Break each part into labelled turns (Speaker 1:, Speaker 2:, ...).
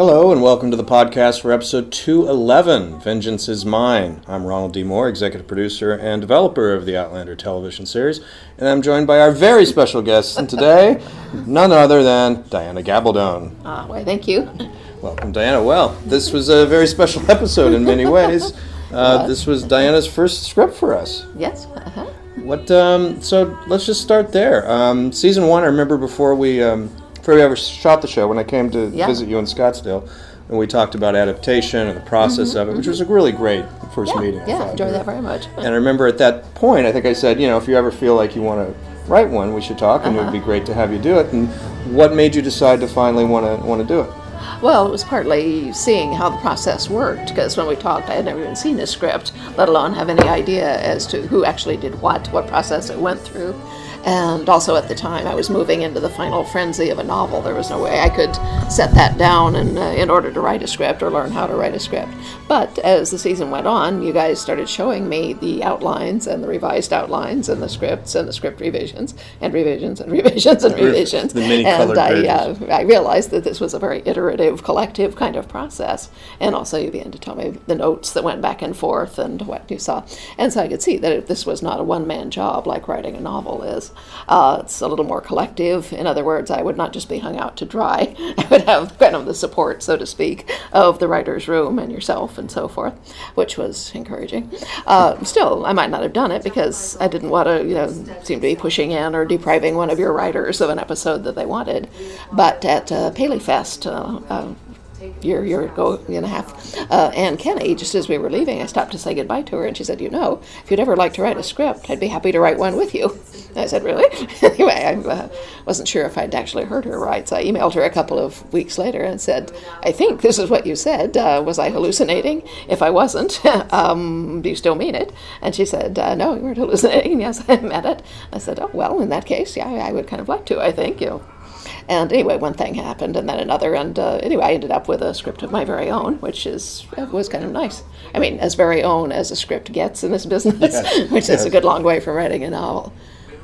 Speaker 1: Hello and welcome to the podcast for episode 211 Vengeance is Mine. I'm Ronald D. Moore, executive producer and developer of the Outlander television series, and I'm joined by our very special guest today, none other than Diana Gabaldon.
Speaker 2: Ah, why, thank you.
Speaker 1: Welcome, Diana. Well, this was a very special episode in many ways. Uh, this was Diana's first script for us.
Speaker 2: Yes. Uh-huh.
Speaker 1: What? Um, so let's just start there. Um, season one. I remember before we um, before we ever shot the show, when I came to
Speaker 2: Yeah.
Speaker 1: visit you in Scottsdale, and we talked about adaptation and the process of it, which was a really great first
Speaker 2: Mm-hmm, Yeah,
Speaker 1: meeting. I
Speaker 2: yeah,
Speaker 1: thought.
Speaker 2: enjoy that very much.
Speaker 1: And I remember at that point, I think I said, you know, if you ever feel like you want to write one, we should talk, and it
Speaker 2: Uh-huh.
Speaker 1: would be great to have you do it. And what made you decide to finally want to want to do it?
Speaker 2: Well, it was partly seeing how the process worked, because when we talked, I had never even seen the script, let alone have any idea as to who actually did what, what process it went through. And also at the time, I was moving into the final frenzy of a novel. There was no way I could set that down in, uh, in order to write a script or learn how to write a script. But as the season went on, you guys started showing me the outlines and the revised outlines and the scripts and the script revisions and revisions and revisions and revisions.
Speaker 1: The many
Speaker 2: and I, uh, I realized that this was a very iterative, collective kind of process. And also, you began to tell me the notes that went back and forth and what you saw. And so I could see that if this was not a one man job like writing a novel is. Uh, it's a little more collective. In other words, I would not just be hung out to dry, I would have kind of the support, so to speak, of the writer's room and yourself and so forth, which was encouraging. Uh, still, I might not have done it because I didn't want to, you know, seem to be pushing in or depriving one of your writers of an episode that they wanted. But at uh, Paley Fest, uh, uh, year, year ago and a half, uh, Anne Kenney, just as we were leaving, I stopped to say goodbye to her, and she said, "You know, if you'd ever like to write a script, I'd be happy to write one with you." I said, "Really?" anyway, I uh, wasn't sure if I'd actually heard her right, so I emailed her a couple of weeks later and said, "I think this is what you said. Uh, was I hallucinating? If I wasn't, um, do you still mean it?" And she said, uh, "No, you weren't hallucinating. Yes, I meant it." I said, "Oh well, in that case, yeah, I would kind of like to. I think you." know." And anyway, one thing happened, and then another, and uh, anyway, I ended up with a script of my very own, which is uh, was kind of nice. I mean, as very own as a script gets in this business,
Speaker 1: Yes,
Speaker 2: which is a good long way from writing a novel.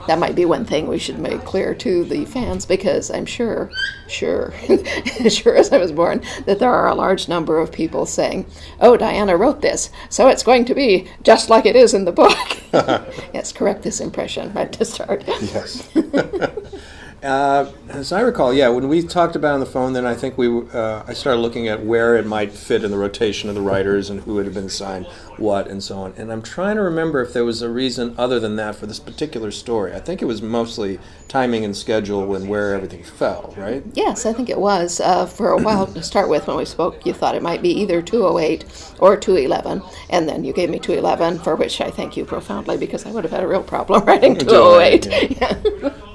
Speaker 2: That might be one thing we should make clear to the fans, because I'm sure, sure, sure as I was born, that there are a large number of people saying, "Oh, Diana wrote this, so it's going to be just like it is in the book." yes, correct this impression right to start.
Speaker 1: Yes. Uh, as I recall, yeah, when we talked about it on the phone, then I think we uh, I started looking at where it might fit in the rotation of the writers and who would have been signed, what and so on. And I'm trying to remember if there was a reason other than that for this particular story. I think it was mostly timing and schedule and where everything fell, right?
Speaker 2: Yes, I think it was. Uh, for a while to start with, when we spoke, you thought it might be either 208 or 211, and then you gave me 211, for which I thank you profoundly because I would have had a real problem writing 208. Yeah.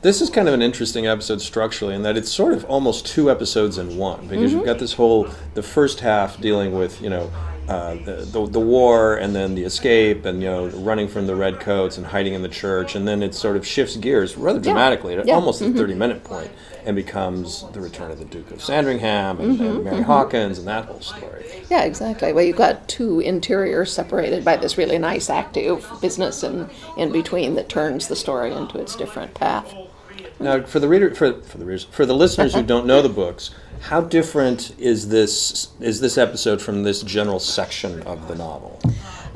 Speaker 1: This is kind of an interesting episode structurally in that it's sort of almost two episodes in one because
Speaker 2: Mm-hmm.
Speaker 1: you've got this whole the first half dealing with you know uh, the, the the war and then the escape and you know running from the redcoats and hiding in the church and then it sort of shifts gears rather dramatically at
Speaker 2: Yeah.
Speaker 1: almost
Speaker 2: Mm-hmm.
Speaker 1: the thirty minute point and becomes the return of the Duke of Sandringham and,
Speaker 2: Mm-hmm.
Speaker 1: and Mary Hawkins and that whole story.
Speaker 2: yeah, exactly. Well, you've got two interiors separated by this really nice active business in, in between that turns the story into its different path.
Speaker 1: Now, for the reader, for, for the readers, for the listeners who don't know the books, how different is this is this episode from this general section of the novel?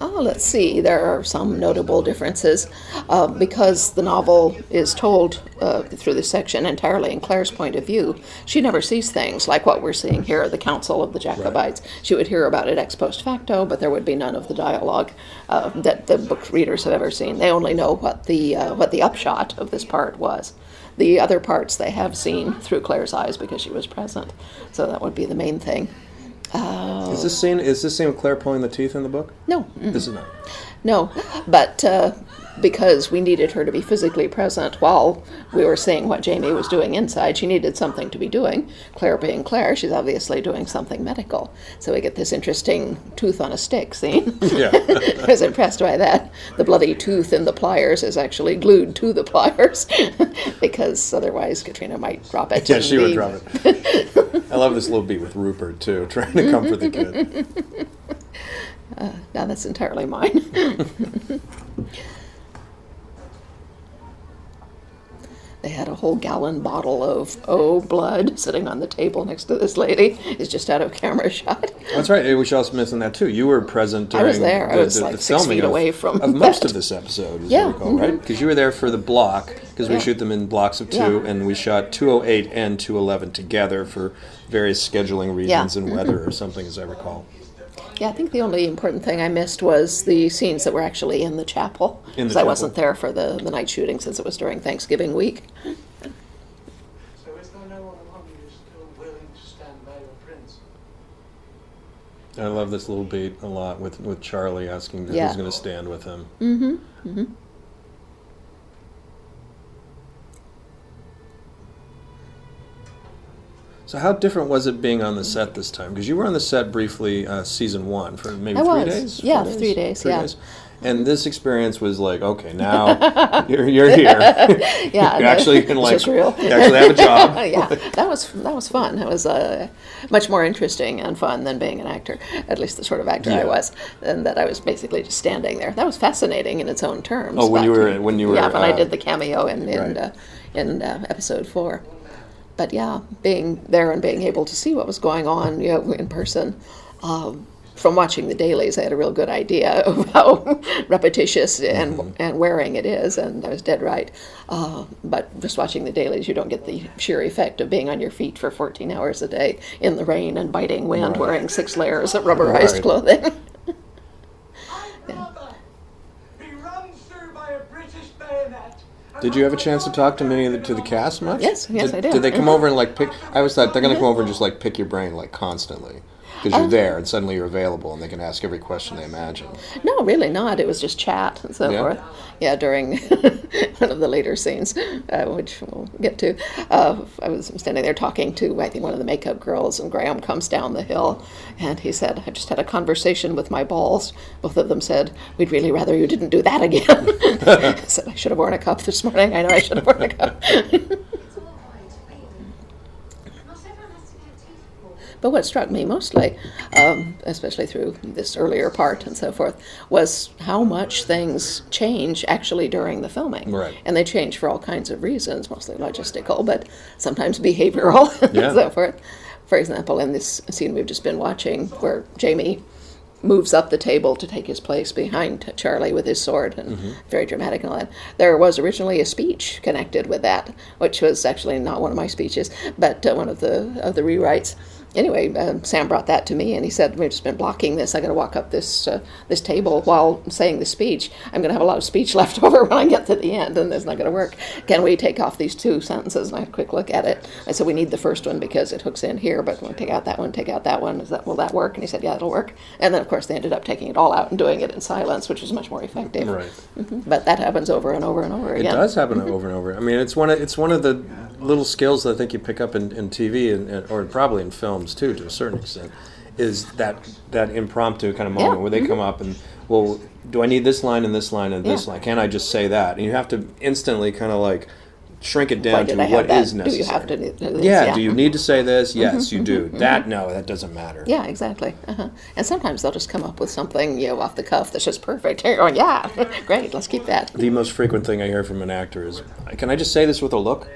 Speaker 2: Oh, let's see. There are some notable differences uh, because the novel is told uh, through this section entirely in Claire's point of view. She never sees things like what we're seeing here the Council of the Jacobites. She would hear about it ex post facto, but there would be none of the dialogue uh, that the book readers have ever seen. They only know what the uh, what the upshot of this part was. The other parts they have seen through Claire's eyes because she was present. So that would be the main thing.
Speaker 1: Is this scene is this scene with Claire pulling the teeth in the book?
Speaker 2: No,
Speaker 1: This is not.
Speaker 2: No, but uh, because we needed her to be physically present while we were seeing what Jamie was doing inside, she needed something to be doing. Claire being Claire, she's obviously doing something medical. So we get this interesting tooth on a stick scene.
Speaker 1: Yeah.
Speaker 2: I was impressed by that. The bloody tooth in the pliers is actually glued to the pliers because otherwise Caitriona might drop it.
Speaker 1: Yeah, she would drop it. I love this little beat with Rupert too, trying to comfort the kid.
Speaker 2: Uh, now that's entirely mine. They had a whole gallon bottle of oh blood sitting on the table next to this lady. It's just out of camera shot.
Speaker 1: That's right. We should also mention that too. You were present during I
Speaker 2: was there. I was
Speaker 1: the-
Speaker 2: like
Speaker 1: the
Speaker 2: six feet
Speaker 1: of,
Speaker 2: away from
Speaker 1: of most
Speaker 2: that.
Speaker 1: of this episode, as
Speaker 2: Yeah,
Speaker 1: I recall, right? Mm-hmm. Because you were there for the block, because we shoot them in blocks of two,
Speaker 2: Yeah.
Speaker 1: and we shot 208 and 211 together for various scheduling reasons and mm-hmm. weather or something, as I recall.
Speaker 2: Yeah, I think the only important thing I missed was the scenes that were actually in the chapel.
Speaker 1: In the
Speaker 2: Because I
Speaker 1: chapel.
Speaker 2: wasn't there for the, the night shooting since it was during Thanksgiving week.
Speaker 3: So is there no one among you still willing to stand by your prince?
Speaker 1: I love this little beat a lot with, with Charlie asking
Speaker 2: Yeah.
Speaker 1: who's going to stand with him.
Speaker 2: Mm-hmm. Mm-hmm.
Speaker 1: So how different was it being on the set this time? Because you were on the set briefly, uh, season one for maybe
Speaker 2: I
Speaker 1: three
Speaker 2: was.
Speaker 1: days.
Speaker 2: Yeah,
Speaker 1: Four
Speaker 2: three days, yeah.
Speaker 1: And this experience was like, okay, now you're, you're here.
Speaker 2: Yeah,
Speaker 1: you actually can like
Speaker 2: real.
Speaker 1: you actually have a job.
Speaker 2: yeah, that was that was fun. It was uh, much more interesting and fun than being an actor. At least the sort of actor
Speaker 1: Yeah.
Speaker 2: I was, and that I was basically just standing there. That was fascinating in its own terms.
Speaker 1: Oh, when you were- when you were,
Speaker 2: yeah, when I
Speaker 1: uh,
Speaker 2: did the cameo in in,
Speaker 1: right.
Speaker 2: uh, in uh, episode four. But yeah, being there and being able to see what was going on, you know, in person. Um, from watching the dailies, I had a real good idea of how repetitious and
Speaker 1: Mm-hmm.
Speaker 2: and wearing it is, and I was dead right. Uh, but just watching the dailies, you don't get the sheer effect of being on your feet for 14 hours a day in the rain and biting wind,
Speaker 1: Right.
Speaker 2: wearing six layers of rubberized
Speaker 1: Right.
Speaker 2: clothing.
Speaker 3: My brother! Be run through by a British bayonet! and
Speaker 1: Did you have a chance to talk to many of the, to the cast much?
Speaker 2: Yes, yes,
Speaker 1: did,
Speaker 2: I did.
Speaker 1: Did they come
Speaker 2: Mhm.
Speaker 1: over and like pick? I always thought they're going to come over and just like pick your brain like constantly because
Speaker 2: Oh.
Speaker 1: you're there and suddenly you're available and they can ask every question they imagine.
Speaker 2: No, really not. It was just chat and so
Speaker 1: Yeah?
Speaker 2: forth. Yeah, during one of the later scenes, uh, which we'll get to, uh, I was standing there talking to, I think, one of the makeup girls, and Graham comes down the hill, and he said, I just had a conversation with my balls. Both of them said, We'd really rather you didn't do that again. I said, I should have worn a cup this morning. I know I should have worn a cup.
Speaker 4: It's all right, really. Not everyone has to get teeth pulled.
Speaker 2: But what struck me mostly, um, especially through this earlier part and so forth, was how much things change actually during the filming.
Speaker 1: Right.
Speaker 2: And they change for all kinds of reasons, mostly logistical, but sometimes behavioral
Speaker 1: Yeah.
Speaker 2: and so forth. For example, in this scene we've just been watching, where Jamie moves up the table to take his place behind Charlie with his sword, and very dramatic and all that. There was originally a speech connected with that, which was actually not one of my speeches, but uh, one of the of the rewrites. Anyway, um, Sam brought that to me, and he said, "We've just been blocking this. I got to walk up this uh, this table while saying the speech. I'm going to have a lot of speech left over when I get to the end, and it's not going to work. Can we take off these two sentences?" And I had a quick look at it. I said, "We need the first one because it hooks in here, but we'll take out that one, take out that one. Is that will that work?" And he said, "Yeah, it'll work." And then, of course, they ended up taking it all out and doing it in silence, which was much more effective.
Speaker 1: Right.
Speaker 2: Mhm. But that happens over and over and over again.
Speaker 1: It does happen over and over. I mean, it's one of it's one of the little skills that I think you pick up in, in TV and, or probably in too, to a certain extent, is that that impromptu kind of moment
Speaker 2: Yeah,
Speaker 1: where they come up and well, do I need this line and this line and this
Speaker 2: Yeah.
Speaker 1: line? Can I just say that? And you have to instantly kind of like shrink it down to
Speaker 2: I
Speaker 1: what is
Speaker 2: Do
Speaker 1: necessary.
Speaker 2: you have to do this?
Speaker 1: yeah, Do you need to say this? Yes, you
Speaker 2: Mm-hmm,
Speaker 1: do. That no, that doesn't matter.
Speaker 2: Yeah, exactly. Uh-huh. And sometimes they'll just come up with something, you know, off the cuff that's just perfect. You're going, yeah, great, let's keep that.
Speaker 1: The most frequent thing I hear from an actor is, "Can I just say this with a look?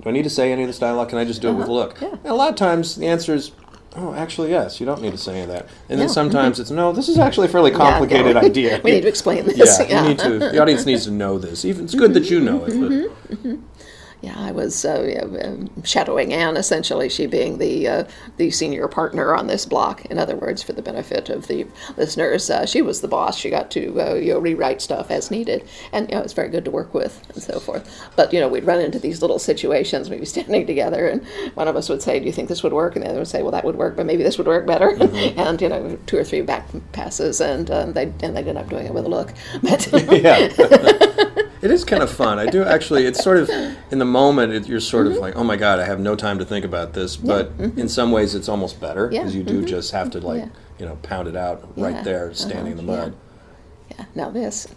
Speaker 1: Do I need to say any of this dialogue? Can I just do it with a look?"
Speaker 2: yeah.
Speaker 1: And a lot of times the answer is, "Oh, actually, yes. You don't need to say any of that." And then sometimes mm-hmm. it's, "No, this is actually a fairly complicated idea.
Speaker 2: we need to explain this.
Speaker 1: Yeah, you need to. The audience needs to know this. Even it's good that you know it. But mm-hmm. Mm-hmm.
Speaker 2: Yeah, I was uh, um, shadowing Anne essentially, she being the uh, the senior partner on this block. In other words, for the benefit of the listeners, uh, she was the boss. She got to uh, you know rewrite stuff as needed, and you know it's very good to work with and so forth. But you know we'd run into these little situations. We'd be standing together, and one of us would say, "Do you think this would work?" And the other would say, "Well, that would work, but maybe this would work better." and you know two or three back passes, and uh, they and they ended up doing it with a look. But
Speaker 1: yeah. It is kind of fun. I do actually. It's sort of in the moment. It, you're sort
Speaker 2: Mm-hmm.
Speaker 1: of like, oh my god, I have no time to think about this. But in some ways, it's almost better
Speaker 2: Yeah,
Speaker 1: because you do just have to like,
Speaker 2: Yeah.
Speaker 1: you know, pound it out
Speaker 2: Yeah,
Speaker 1: right there, standing in the
Speaker 2: uh-huh,
Speaker 1: mud.
Speaker 2: Yeah. Now this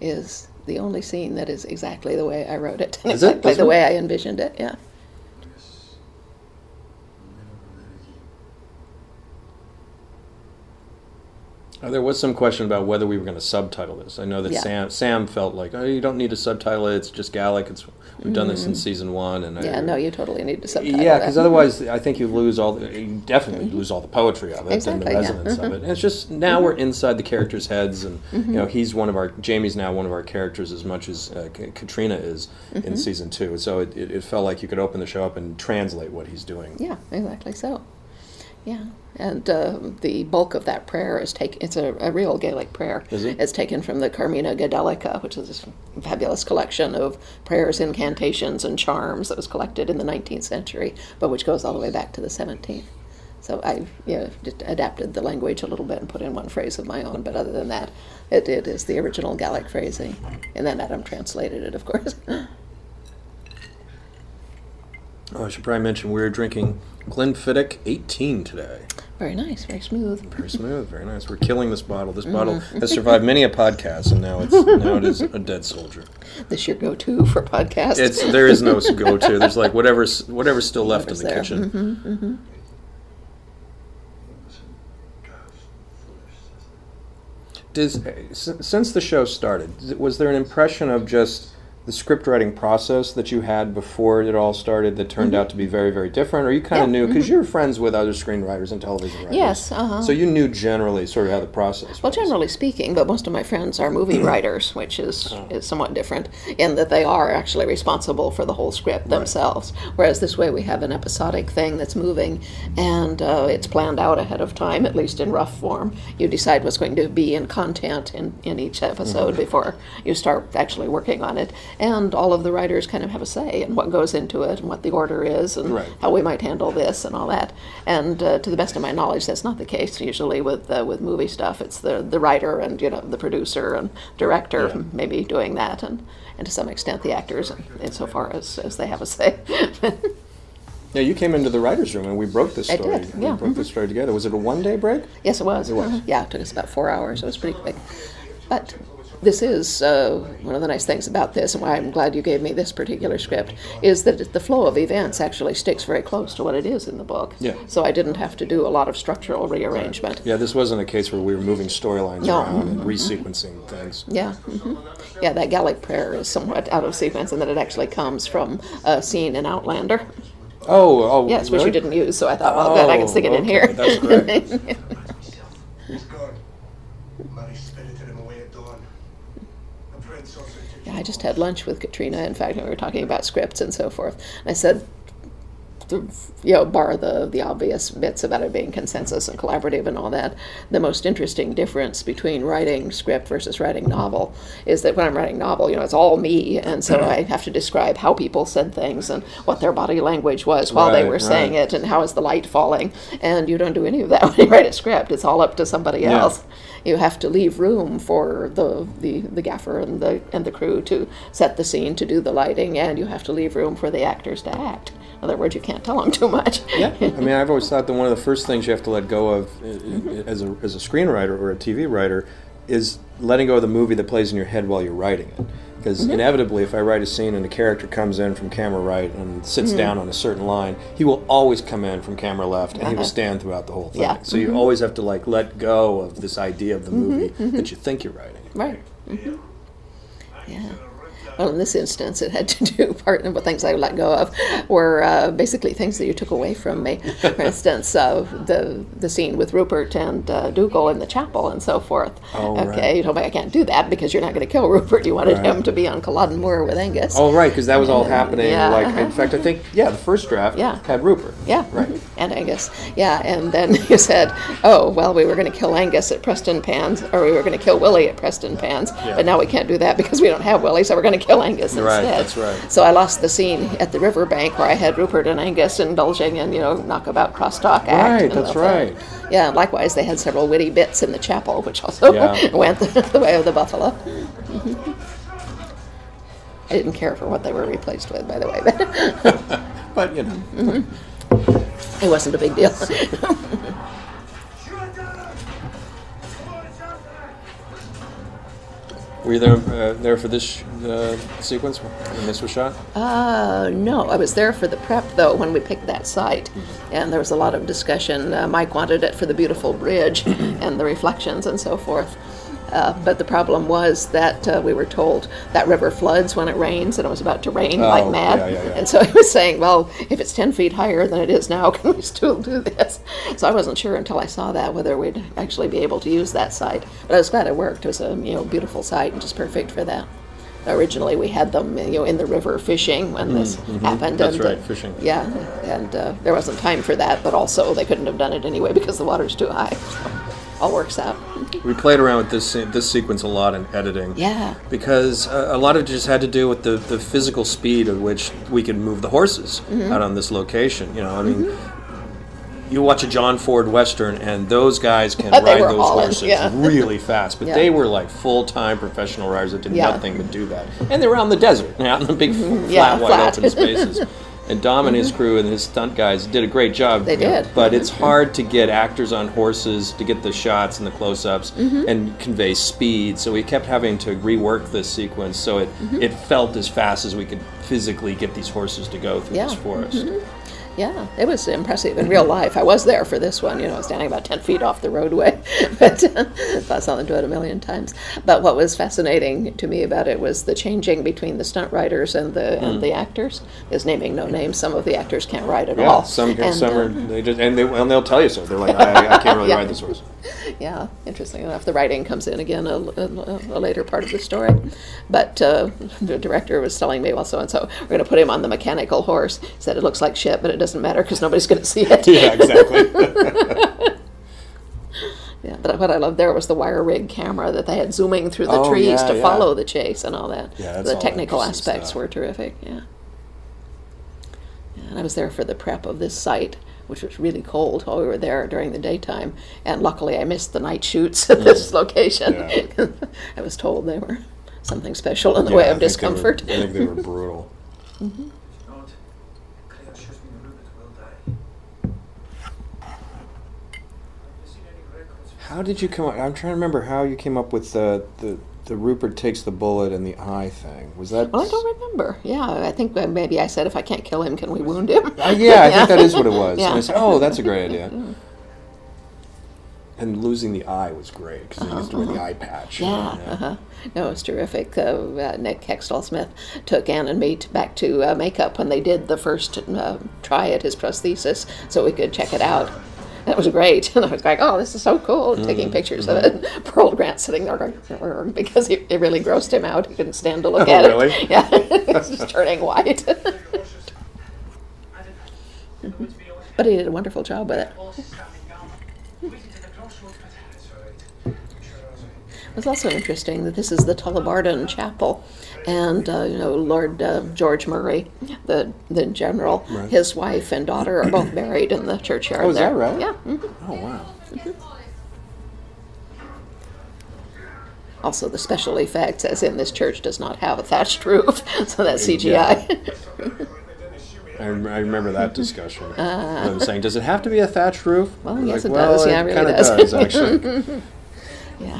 Speaker 2: is the only scene that is exactly the way I wrote it,
Speaker 1: Is it?
Speaker 2: exactly the way I envisioned it. Yeah.
Speaker 1: There was some question about whether we were going to subtitle this. I know that
Speaker 2: Yeah.
Speaker 1: Sam Sam felt like, oh, you don't need to subtitle it. It's just Gaelic. It's we've done this in mm. season one, and I,
Speaker 2: Mm. Yeah, no, you totally need to subtitle
Speaker 1: Yeah, because otherwise, I think you lose all. The, you definitely mm-hmm. lose all the poetry of it
Speaker 2: Exactly,
Speaker 1: and
Speaker 2: yeah.
Speaker 1: the resonance of mm-hmm. it. And it's just now we're mm-hmm. inside the characters' heads, and you know he's one of our Jamie's now one of our characters as much as uh, Caitriona is in season two. So it, it, it felt like you could open the show up and translate what he's doing.
Speaker 2: Yeah, exactly so. Yeah, and uh, the bulk of that prayer is taken. It's a, a real Gaelic prayer.
Speaker 1: Is it?
Speaker 2: It's taken from the Carmina Gadelica, which is this fabulous collection of prayers, incantations, and charms that was collected in the 19th century, but which goes all the way back to the 17th. So I you know, just adapted the language a little bit and put in one phrase of my own, but other than that, it, it is the original Gaelic phrasing. And then Adam translated it, of course.
Speaker 1: Oh, I should probably mention we are drinking Glenfiddich 18 today.
Speaker 2: very nice, very smooth.
Speaker 1: Very smooth, very nice. We're killing this bottle. This mm-hmm. bottle has survived many a podcast, and now it's now it is a dead soldier.
Speaker 2: This your go-to for podcasts.
Speaker 1: It's there is no go to. There's like whatever's whatever's still left in the
Speaker 2: there. Mm-hmm.
Speaker 1: kitchen. Does uh, since the show started, was there an impression of just the script writing process that you had before it all started that turned out to be very very different, or you kind of
Speaker 2: Mm-hmm. Yeah,
Speaker 1: knew because you're friends with other screenwriters and television writers?
Speaker 2: Yes, uh-huh.
Speaker 1: So you knew generally sort of how the process.
Speaker 2: Well,
Speaker 1: was.
Speaker 2: generally speaking, but most of my friends are movie writers, which is,
Speaker 1: Oh.
Speaker 2: is somewhat different in that they are actually responsible for the whole script themselves. Whereas this way we have an episodic thing that's moving and uh, it's planned out ahead of time, at least in rough form. You decide what's going to be in content in, in each episode
Speaker 1: Mm-hmm.
Speaker 2: before you start actually working on it. And all of the writers kind of have a say in what goes into it and what the order is and
Speaker 1: Right.
Speaker 2: how we might handle this and all that. And uh, to the best of my knowledge, that's not the case usually with uh, with movie stuff. It's the the writer and you know the producer and director
Speaker 1: Yeah.
Speaker 2: maybe doing that, and and to some extent the actors, insofar as as they have a say.
Speaker 1: Yeah, you came into the writers' room and we broke this story.
Speaker 2: I did, yeah.
Speaker 1: We broke this story together. Was it a one day break?
Speaker 2: yes, it was.
Speaker 1: It was.
Speaker 2: Uh-huh. Yeah, it took us about four hours. It was pretty quick, but. This is uh, one of the nice things about this, and why I'm glad you gave me this particular script, is that the flow of events actually sticks very close to what it is in the book.
Speaker 1: Yeah.
Speaker 2: So I didn't have to do a lot of structural rearrangement.
Speaker 1: Yeah, this wasn't a case where we were moving storylines
Speaker 2: No.
Speaker 1: around and resequencing things.
Speaker 2: Yeah, hmm yeah. That Gaelic prayer is somewhat out of sequence, and that it actually comes from a scene in Outlander.
Speaker 1: Oh, oh,
Speaker 2: Yes, which
Speaker 1: really?
Speaker 2: you didn't use, so I thought, well, good, I can stick it in here.
Speaker 1: that's great.
Speaker 3: He's gone. Mary spirited him away at dawn. The prince also took
Speaker 2: Yeah, I just had lunch with Caitriona. In fact, we were talking about scripts and so forth. And I said, you know, bar the, the obvious bits about it being consensus and collaborative and all that, the most interesting difference between writing script versus writing novel is that when I'm writing novel, you know, it's all me, and so I have to describe how people said things and what their body language was while they
Speaker 1: Right,
Speaker 2: were saying it and how is the light falling. And you don't do any of that when you write a script. It's all up to somebody
Speaker 1: Yeah.
Speaker 2: else you have to leave room for the, the, the gaffer and the and the crew to set the scene to do the lighting and you have to leave room for the actors to act in other words you can't tell them too much
Speaker 1: Yeah, I mean, I've always thought that one of the first things you have to let go of
Speaker 2: Mm-hmm.
Speaker 1: as a as a screenwriter or a TV writer is letting go of the movie that plays in your head while you're writing it. Because
Speaker 2: Mm-hmm.
Speaker 1: inevitably, if I write a scene and a character comes in from camera right and sits
Speaker 2: Mm-hmm.
Speaker 1: down on a certain line, he will always come in from camera left, and he will
Speaker 2: Uh-huh.
Speaker 1: stand throughout the whole thing.
Speaker 2: Yeah. Mm-hmm.
Speaker 1: So you always have to like let go of this idea of the movie that you think you're writing.
Speaker 2: right hmm yeah well in this instance it had to do part of the things i let go of were uh, basically things that you took away from me for instance uh, the the scene with rupert and uh, dougal in the chapel and so forth
Speaker 1: Oh,
Speaker 2: okay
Speaker 1: right.
Speaker 2: you told me i can't do that because you're not going to kill rupert you wanted
Speaker 1: Right.
Speaker 2: him to be on culloden moor with angus
Speaker 1: Oh, right, because that was all
Speaker 2: Yeah,
Speaker 1: happening.
Speaker 2: yeah,
Speaker 1: Like,
Speaker 2: uh-huh.
Speaker 1: in fact, I think yeah, the first draft
Speaker 2: Yeah.
Speaker 1: had Rupert.
Speaker 2: Yeah,
Speaker 1: Right.
Speaker 2: mhm, and Angus. Yeah, and then you said, "Oh, well, we were going to kill Angus at Preston Pans, or we were going to kill Willie at Preston Pans,
Speaker 1: Yeah.
Speaker 2: but now we can't do that because we don't have Willie, so we're going to kill Angus
Speaker 1: Right,
Speaker 2: instead."
Speaker 1: that's right.
Speaker 2: So I lost the scene at the riverbank where I had Rupert and Angus indulging in, you know, knockabout crosstalk act.
Speaker 1: Right, that's right.
Speaker 2: Yeah, and likewise, they had several witty bits in the chapel, which also
Speaker 1: Yeah.
Speaker 2: went the, the way of the buffalo. I didn't care for what they were replaced with, by the way, but
Speaker 1: But you know,
Speaker 2: Mm-hmm. it wasn't a big deal.
Speaker 1: Were you there uh, there for this uh, sequence when this was shot?
Speaker 2: Uh, no, I was there for the prep though when we picked that site, and there was a lot of discussion. Uh, Mike wanted it for the beautiful bridge and the reflections and so forth. Uh, but the problem was that uh, we were told that river floods when it rains, and it was about to rain like
Speaker 1: Oh,
Speaker 2: mad.
Speaker 1: yeah, yeah, yeah.
Speaker 2: And so he was saying, "Well, if it's ten feet higher than it is now, can we still do this?" So I wasn't sure until I saw that whether we'd actually be able to use that site. But I was glad it worked. It was a you know beautiful site and just perfect for that. Originally, we had them you know in the river fishing when this happened.
Speaker 1: Mm, That's
Speaker 2: and,
Speaker 1: right,
Speaker 2: uh,
Speaker 1: fishing.
Speaker 2: Yeah, and uh, there wasn't time for that, but also they couldn't have done it anyway because the water's too high. So all works out.
Speaker 1: We played around with this this sequence a lot in editing.
Speaker 2: Yeah.
Speaker 1: Because uh, a lot of it just had to do with the, the physical speed at which we could move the horses
Speaker 2: Mm-hmm.
Speaker 1: out on this location. You know, I mean, you watch a John Ford Western, and those guys can ride those
Speaker 2: hauling,
Speaker 1: horses
Speaker 2: yeah.
Speaker 1: really fast. But
Speaker 2: Yeah.
Speaker 1: they were like full time professional riders that did
Speaker 2: Yeah.
Speaker 1: nothing but do that. And they were out in the desert, out in the big, flat,
Speaker 2: Yeah,
Speaker 1: wide
Speaker 2: flat.
Speaker 1: open spaces. And Dom and his crew and his stunt guys did a great job.
Speaker 2: They did.
Speaker 1: but it's hard to get actors on horses to get the shots and the close-ups
Speaker 2: Mm-hmm.
Speaker 1: and convey speed. So we kept having to rework this sequence so it
Speaker 2: Mm-hmm.
Speaker 1: it felt as fast as we could physically get these horses to go through
Speaker 2: Yeah. Mm-hmm.
Speaker 1: this forest.
Speaker 2: Yeah, it was impressive in real life. I was there for this one, you know, standing about 10 feet off the roadway. but I saw them do it a million times. But what was fascinating to me about it was the changing between the stunt riders and the and the actors. Is naming no names. Some of the actors can't ride at
Speaker 1: Mm. Yeah,
Speaker 2: all.
Speaker 1: some can,
Speaker 2: And,
Speaker 1: some
Speaker 2: uh,
Speaker 1: are they just and they and they'll tell you so. They're like, I, I can't really
Speaker 2: Yeah.
Speaker 1: ride this horse.
Speaker 2: yeah, interesting enough. The writing comes in again a, a- a later part of the story. But uh, the director was telling me, well, so and so, we're going to put him on the mechanical horse. He said, it looks like shit, but it doesn't matter because nobody's going to see it.
Speaker 1: Yeah, exactly.
Speaker 2: Yeah, but what I loved there was the wire rig camera that they had zooming through the
Speaker 1: Oh,
Speaker 2: trees
Speaker 1: yeah,
Speaker 2: to
Speaker 1: yeah.
Speaker 2: follow the chase and all that.
Speaker 1: Yeah,
Speaker 2: the
Speaker 1: all
Speaker 2: technical aspects
Speaker 1: stuff.
Speaker 2: were terrific. Yeah. yeah. And I was there for the prep of this site, which was really cold while we were there during the daytime. And luckily, I missed the night shoots at mm. this location.
Speaker 1: Yeah.
Speaker 2: I was told they were something special in the
Speaker 1: Yeah,
Speaker 2: way of
Speaker 1: think they were-
Speaker 2: discomfort.
Speaker 1: I think they were brutal.
Speaker 3: Not. Claire assures me mm-hmm. the Rupert will die. Have you seen any records?
Speaker 1: How did you come up? I'm trying to remember how you came up with the the, the Rupert takes the bullet and the eye thing. Was that?
Speaker 2: Well, I don't remember. Yeah, I think maybe I said if I can't kill him, can we wound him?
Speaker 1: Uh, yeah, I think that is what it was.
Speaker 2: Yeah.
Speaker 1: And I said, oh, that's a great idea. And losing the eye was great because he used to wear the eye patch.
Speaker 2: Yeah, uh-huh. no, it was terrific. Uh, uh, Nick Hextall Smith took Anne and me t- back to uh, makeup when they did the first uh, try at his prosthesis so we could check it out. It was great. And I was like, oh, this is so cool,
Speaker 1: Mm-hmm.
Speaker 2: taking pictures of it. Pearl Grant sitting there going, because he, it really grossed him out. He couldn't stand to look
Speaker 1: Oh,
Speaker 2: at
Speaker 1: really?
Speaker 2: it. Yeah, he was just turning white.
Speaker 3: I didn't. The woods beyond.
Speaker 2: but he did a wonderful job with it.
Speaker 3: Horses standing down. Waiting to the crossroads, but it's all right. I'm sure I was right.
Speaker 2: It was also interesting that this is the Tullibardine Chapel, and uh, you know Lord uh, George Murray, the the general,
Speaker 1: Right.
Speaker 2: his wife and daughter are both buried in the churchyard.
Speaker 1: Oh, is
Speaker 2: there.
Speaker 1: that right?
Speaker 2: Yeah. mhm.
Speaker 1: Oh wow.
Speaker 2: Also, the special effects, as in this church, does not have a thatched roof, so that's CGI.
Speaker 1: I, I remember that discussion. I was saying, does it have to be a thatched roof?
Speaker 2: Well,
Speaker 1: Like,
Speaker 2: yes, it
Speaker 1: well,
Speaker 2: does. Yeah, it really does.
Speaker 1: does actually.
Speaker 2: yeah.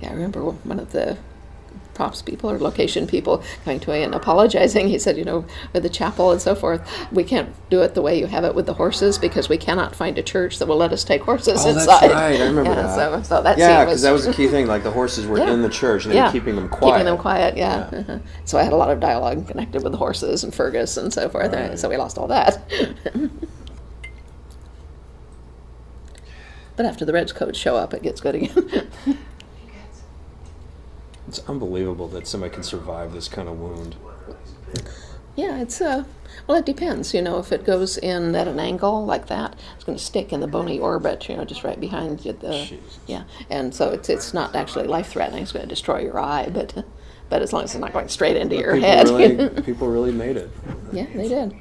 Speaker 2: Yeah, I remember one of the props people or location people coming to me and apologizing. He said, you know, with the chapel and so forth, we can't do it the way you have it with the horses because we cannot find a church that will let us take horses
Speaker 1: Oh, that's
Speaker 2: inside.
Speaker 1: right. I remember
Speaker 2: yeah,
Speaker 1: that.
Speaker 2: So, so that
Speaker 1: yeah, because that was a key thing. Like the horses were
Speaker 2: Yeah.
Speaker 1: in the church and they were keeping them quiet.
Speaker 2: Keeping them quiet, yeah. uh-huh. So I had a lot of dialogue connected with the horses and Fergus and so forth.
Speaker 1: Right.
Speaker 2: So we lost all that. but after the redcoats show up, it gets good again.
Speaker 1: It's unbelievable that somebody can survive this kind of wound.
Speaker 2: yeah, it's uh, well, it depends. You know, if it goes in at an angle like that, it's going to stick in the bony orbit. You know, just right behind you. The
Speaker 1: Jesus.
Speaker 2: yeah, and so it's it's not actually life threatening. It's going to destroy your eye, but but as long as it's not going straight into your
Speaker 1: people
Speaker 2: head.
Speaker 1: really, people really made it.
Speaker 2: yeah, they did.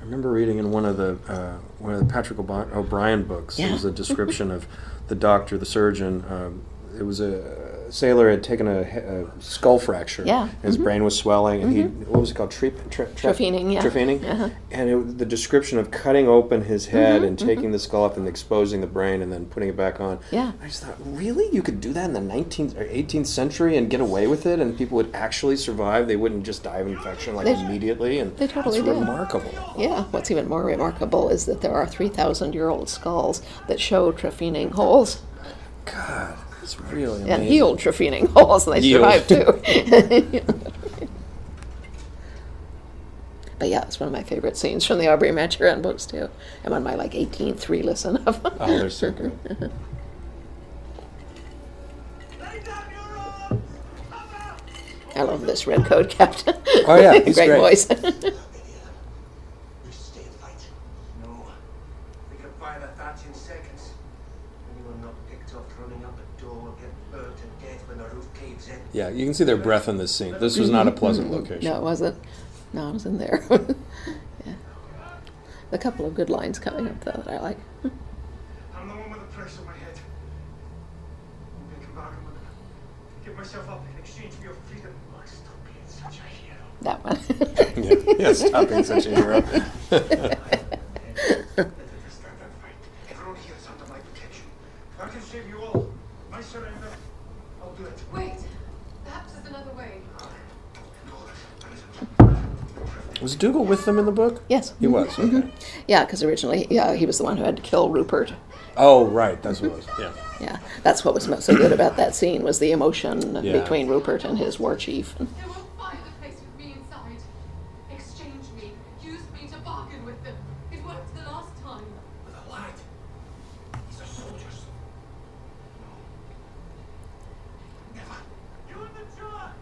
Speaker 1: I remember reading in one of the uh, one of the Patrick O'Brian books. There
Speaker 2: Yeah.
Speaker 1: was a description of the doctor, the surgeon. Um, it was a sailor had taken a, a skull fracture.
Speaker 2: Yeah,
Speaker 1: his mm-hmm. brain was swelling, and he mm-hmm. what was it called? Trep, tre, tre,
Speaker 2: Trephining, yeah.
Speaker 1: Trephining.
Speaker 2: Uh-huh.
Speaker 1: And it, the description of cutting open his head mm-hmm. and taking the skull off and exposing the brain and then putting it back on.
Speaker 2: Yeah.
Speaker 1: I just thought, really, you could do that in the 19th or 18th century and get away with it, and people would actually survive. They wouldn't just die of infection like
Speaker 2: They-
Speaker 1: immediately. And
Speaker 2: they totally
Speaker 1: it's
Speaker 2: did.
Speaker 1: remarkable.
Speaker 2: Yeah, what's even more remarkable is that there are 3,000 year old skulls that show trephining holes
Speaker 1: God, it's really amazing.
Speaker 2: and healed trephining holes, and they
Speaker 1: Healed.
Speaker 2: survive too. but yeah, it's one of my favorite scenes from the Aubrey Maturin books too. I'm on my like 18th re listen of them.
Speaker 1: Oh, they're so good.
Speaker 3: Lay down your arms! Cover!
Speaker 2: I love this red coat captain.
Speaker 1: Oh, yeah, he's
Speaker 2: great,
Speaker 1: great.
Speaker 2: voice.
Speaker 3: We stay and fight. No. We can fire that batch in seconds. Anyone not picked up running up a door will get burnt to death when the roof caves in.
Speaker 1: Yeah, you can see their breath in this scene. This was not a mm-hmm. pleasant mm-hmm. location.
Speaker 2: no, it wasn't. No, I was in there. yeah. A couple of good lines coming up though that I like.
Speaker 3: I'm the one with the price on my head. I'm gonna come back. I'm gonna give myself up in exchange for your freedom. Oh, stop being such a hero.
Speaker 2: That one.
Speaker 1: yeah, yeah, stop being such a hero.
Speaker 3: Let us stand and fight. Everyone here is under my protection. I can save you all. My surrender. I'll do it.
Speaker 4: Wait. Perhaps there's another way.
Speaker 1: Was Dougal with them in the book?
Speaker 2: yes.
Speaker 1: He was. Mm-hmm. Okay.
Speaker 2: Yeah, because originally, yeah, he was the one who had to kill Rupert.
Speaker 1: Oh, right. That's what it was. Mm-hmm. Yeah.
Speaker 2: Yeah, that's what was mo- so good about that scene was the emotion
Speaker 1: Yeah.
Speaker 2: between Rupert and his war chief.
Speaker 4: They won't fire the place with me inside. Exchange me. Use me to bargain with them. It worked the last time.
Speaker 3: With a lad. These are soldiers. No. Never. You and the judge.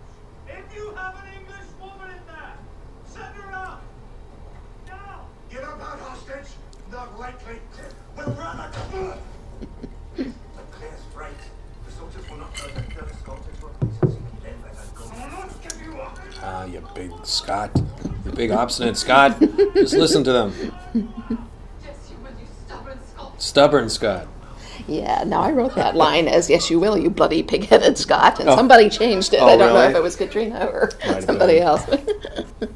Speaker 3: If you have an English woman in there, send her out. Now. Get up out hostage. Not likely. We'll run out of blood. but Claire's right. The soldiers will not hurt until the sculptors were pieces. Then let us go. I will not give you up.
Speaker 1: Ah, you big Scot. You big obstinate Scot. Just listen to them.
Speaker 4: Yes, you will, you stubborn sculptor.
Speaker 1: Stubborn Scot.
Speaker 2: Yeah, now I wrote that line as "Yes, you will, you bloody pig-headed Scot," and
Speaker 1: Oh.
Speaker 2: somebody changed it.
Speaker 1: Oh,
Speaker 2: I don't know if it was Caitriona or somebody
Speaker 1: been.
Speaker 2: else.